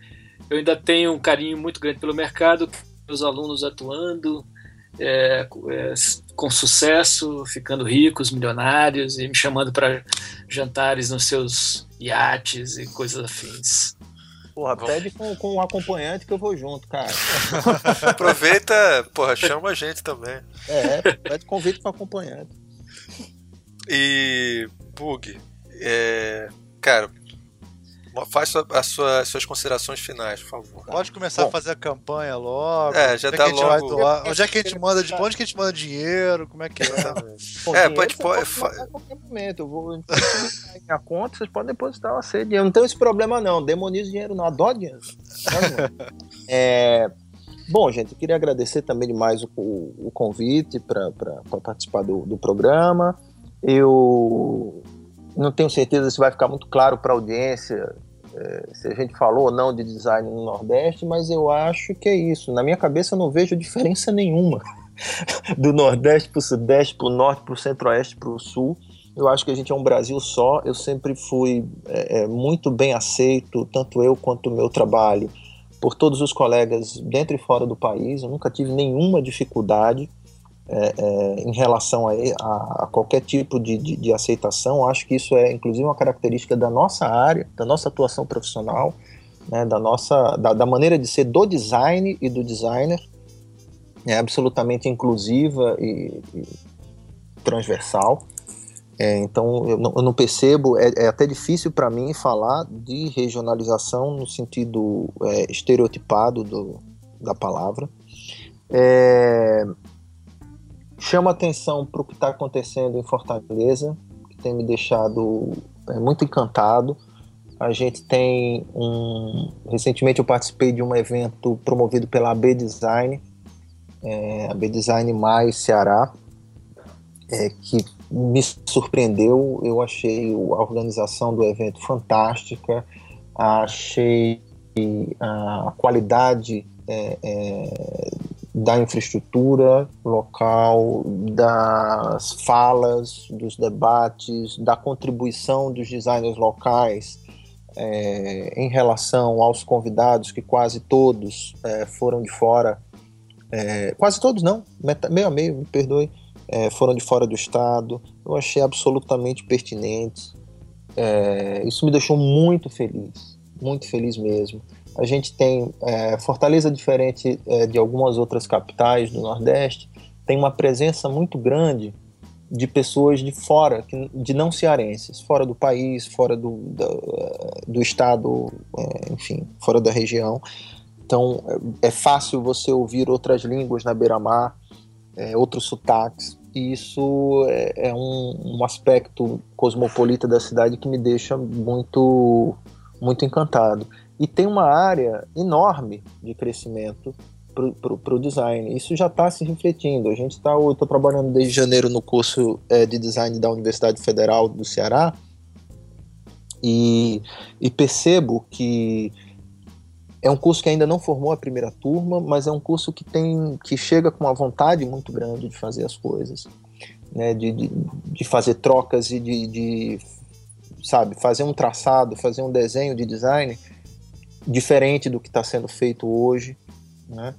eu ainda tenho um carinho muito grande pelo mercado, meus alunos atuando é, é, com sucesso, ficando ricos, milionários e me chamando para jantares nos seus iates e coisas afins. Porra, pede com, com um acompanhante que eu vou junto, cara. Aproveita, porra, chama a gente também. É, pede convite com acompanhante. E, Bug, é, Cara, faz as sua, suas considerações finais, por favor. Pode começar Bom, a fazer a campanha logo. É, já dá logo. Onde é que a gente manda de onde que a gente manda dinheiro? Como é que é? Bom, é, pode, pode, pode a qualquer momento. Eu vou minha conta, vocês podem depositar uma sede. Eu não tenho esse problema, não. Demonizo dinheiro, não. Adoro dinheiro. é, bom, gente, eu queria agradecer também demais o, o, o convite para participar do, do programa. Eu não tenho certeza se vai ficar muito claro para a audiência é, se a gente falou ou não de design no Nordeste, mas eu acho que é isso. Na minha cabeça eu não vejo diferença nenhuma do Nordeste para o Sudeste, para o Norte, para o Centro-Oeste, para o Sul. Eu acho que a gente é um Brasil só. Eu sempre fui é, é, muito bem aceito, tanto eu quanto o meu trabalho, por todos os colegas dentro e fora do país. Eu nunca tive nenhuma dificuldade é, é, em relação a, a, a qualquer tipo de, de, de, aceitação. Acho que isso é, inclusive, uma característica da nossa área, da nossa atuação profissional, né, da nossa, da, da maneira de ser do design e do designer. É absolutamente inclusiva e, e transversal. É, então eu não, eu não, percebo, é, é até difícil para mim falar de regionalização no sentido é, estereotipado do, da palavra. É, chama atenção para o que está acontecendo em Fortaleza, que tem me deixado é, muito encantado. A gente tem um. Recentemente eu participei de um evento promovido pela AB Design, é, AB Design Mais Ceará, é, que me surpreendeu. Eu achei a organização do evento fantástica, achei a qualidade é, é, da infraestrutura local, das falas, dos debates, da contribuição dos designers locais é, em relação aos convidados, que quase todos é, foram de fora. É, quase todos não, meio a meio, me perdoe é, foram de fora do estado. Eu achei absolutamente pertinente. É, isso me deixou muito feliz, muito feliz mesmo. A gente tem é, Fortaleza, diferente é, de algumas outras capitais do Nordeste, tem uma presença muito grande de pessoas de fora, de não cearenses, fora do país, fora do, do, do estado, é, enfim, fora da região. Então é, é fácil você ouvir outras línguas na beira-mar, é, outros sotaques. E isso é, é um, um, aspecto cosmopolita da cidade que me deixa muito, muito encantado. E tem uma área enorme de crescimento para o design. Isso já está se refletindo. A gente está, eu estou trabalhando desde janeiro no curso é, de design da Universidade Federal do Ceará e, e percebo que é um curso que ainda não formou a primeira turma, mas é um curso que tem que chega com uma vontade muito grande de fazer as coisas, né? de, de, de fazer trocas e de, de, sabe, fazer um traçado, fazer um desenho de design diferente do que está sendo feito hoje. Né?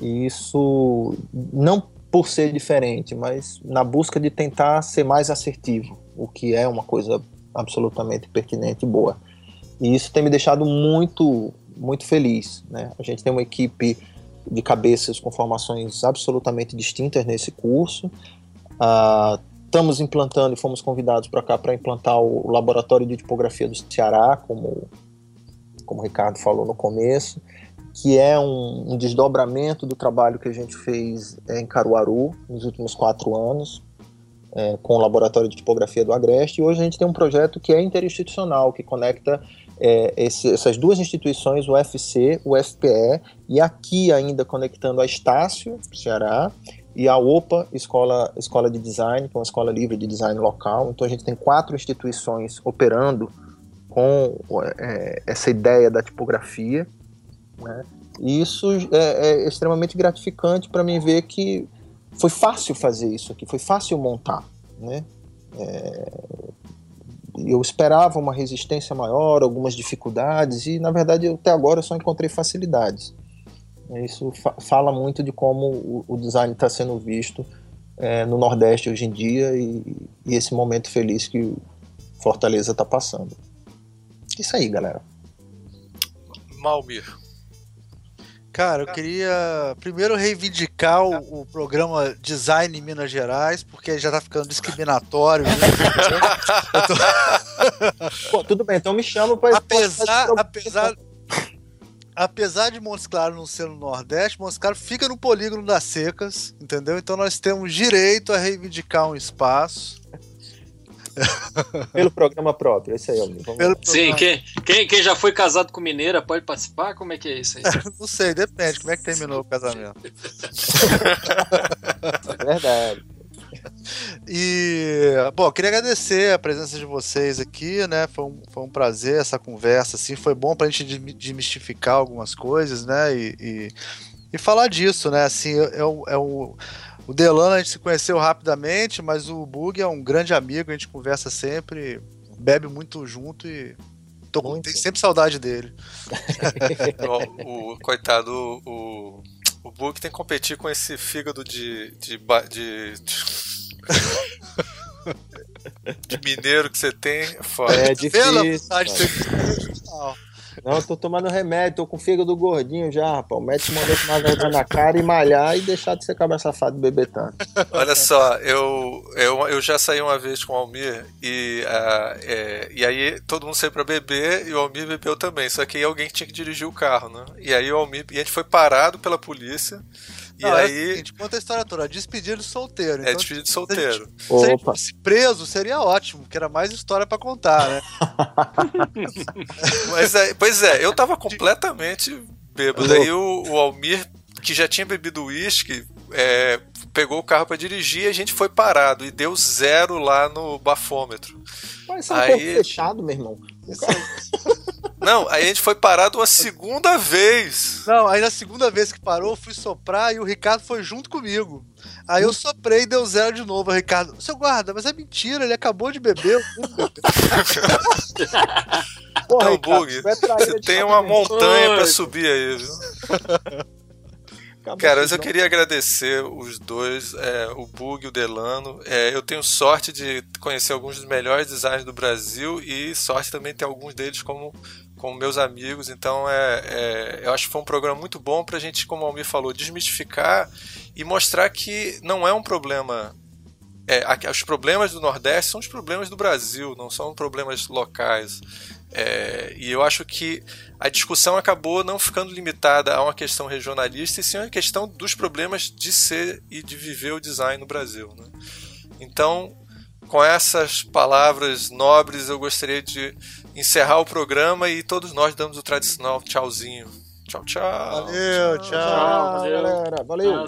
E isso não por ser diferente, mas na busca de tentar ser mais assertivo, o que é uma coisa absolutamente pertinente e boa. E isso tem me deixado muito muito feliz. Né? A gente tem uma equipe de cabeças com formações absolutamente distintas nesse curso. Uh, estamos implantando e fomos convidados para cá para implantar o laboratório de tipografia do Ceará, como, como o Ricardo falou no começo, que é um, um desdobramento do trabalho que a gente fez em Caruaru nos últimos quatro anos, é, com o laboratório de tipografia do Agreste. E hoje a gente tem um projeto que é interinstitucional, que conecta é, esse, essas duas instituições, o UFC, o FPE, e aqui ainda conectando a Estácio, Ceará, e a OPA, Escola, Escola de Design, que é uma escola livre de design local. Então a gente tem quatro instituições operando com é, essa ideia da tipografia. Né? E isso é, é extremamente gratificante para mim ver que foi fácil fazer isso aqui, foi fácil montar. Né? É, eu esperava uma resistência maior, algumas dificuldades, e na verdade até agora eu só encontrei facilidades. Isso fa fala muito de como o, o design está sendo visto é, no Nordeste hoje em dia e, e esse momento feliz que Fortaleza está passando. Isso aí, galera. Malmir. Cara, eu queria primeiro reivindicar o, o, programa Design em Minas Gerais, porque já tá ficando discriminatório. Né? tô... Pô, tudo bem, então me chama para apesar, apesar, apesar de Montes Claros não ser no Nordeste, Montes Claros fica no polígono das secas, entendeu? Então nós temos direito a reivindicar um espaço. Pelo programa próprio, esse aí, Pelo Sim, quem, quem, quem já foi casado com mineira pode participar? Como é que é isso aí? Não sei, depende. Como é que terminou o casamento? Verdade. E, bom, queria agradecer a presença de vocês aqui, né? Foi um, foi um prazer essa conversa, assim. Foi bom pra gente demistificar algumas coisas, né? E, e, e falar disso, né? Assim, é, é, é O Delano a gente se conheceu rapidamente, mas o Bug é um grande amigo, a gente conversa sempre, bebe muito junto e tô, muito. tenho sempre saudade dele. o, o, coitado, o, o Bug tem que competir com esse fígado de, de, de, de... de mineiro que você tem, é foda. É difícil. Não, eu tô tomando remédio, tô com fígado gordinho já, rapaz. O médico mandou tomar vergonha na cara e malhar e deixar de ser cabra safado e beber tanto. Olha só, eu, eu, eu já saí uma vez com o Almir e, uh, é, e aí todo mundo saiu pra beber e o Almir bebeu também. Só que aí alguém tinha que dirigir o carro, né? E aí o Almir. E a gente foi parado pela polícia. E não, aí. É a gente conta a história toda, despedida de solteiro. É, então, despedida de solteiro. Se a, gente, se a gente fosse preso, seria ótimo, porque era mais história para contar, né? Mas é, pois é, eu tava completamente bêbado. Aí o, o Almir, que já tinha bebido uísque, é, pegou o carro para dirigir e a gente foi parado e deu zero lá no bafômetro. Mas isso é um aí... fechado, meu irmão. Não, aí a gente foi parado uma segunda vez. Não, aí na segunda vez que parou, eu fui soprar e o Ricardo foi junto comigo. Aí eu soprei e deu zero de novo. O Ricardo, seu guarda, mas é mentira, ele acabou de beber. Porra, Não, Bug, você tem uma montanha para subir aí, viu? Cara, mas eu queria agradecer os dois, é, o Bug e o Delano. É, eu tenho sorte de conhecer alguns dos melhores designers do Brasil e sorte também ter alguns deles como, como meus amigos. Então, é, é eu acho que foi um programa muito bom para a gente, como o Almir falou, desmistificar e mostrar que não é um problema é, os problemas do Nordeste são os problemas do Brasil, não são problemas locais. É, e eu acho que a discussão acabou não ficando limitada a uma questão regionalista, e sim a questão dos problemas de ser e de viver o design no Brasil. Né? Então, com essas palavras nobres, eu gostaria de encerrar o programa e todos nós damos o tradicional tchauzinho. Tchau, tchau. Valeu, tchau. tchau, tchau galera. Valeu.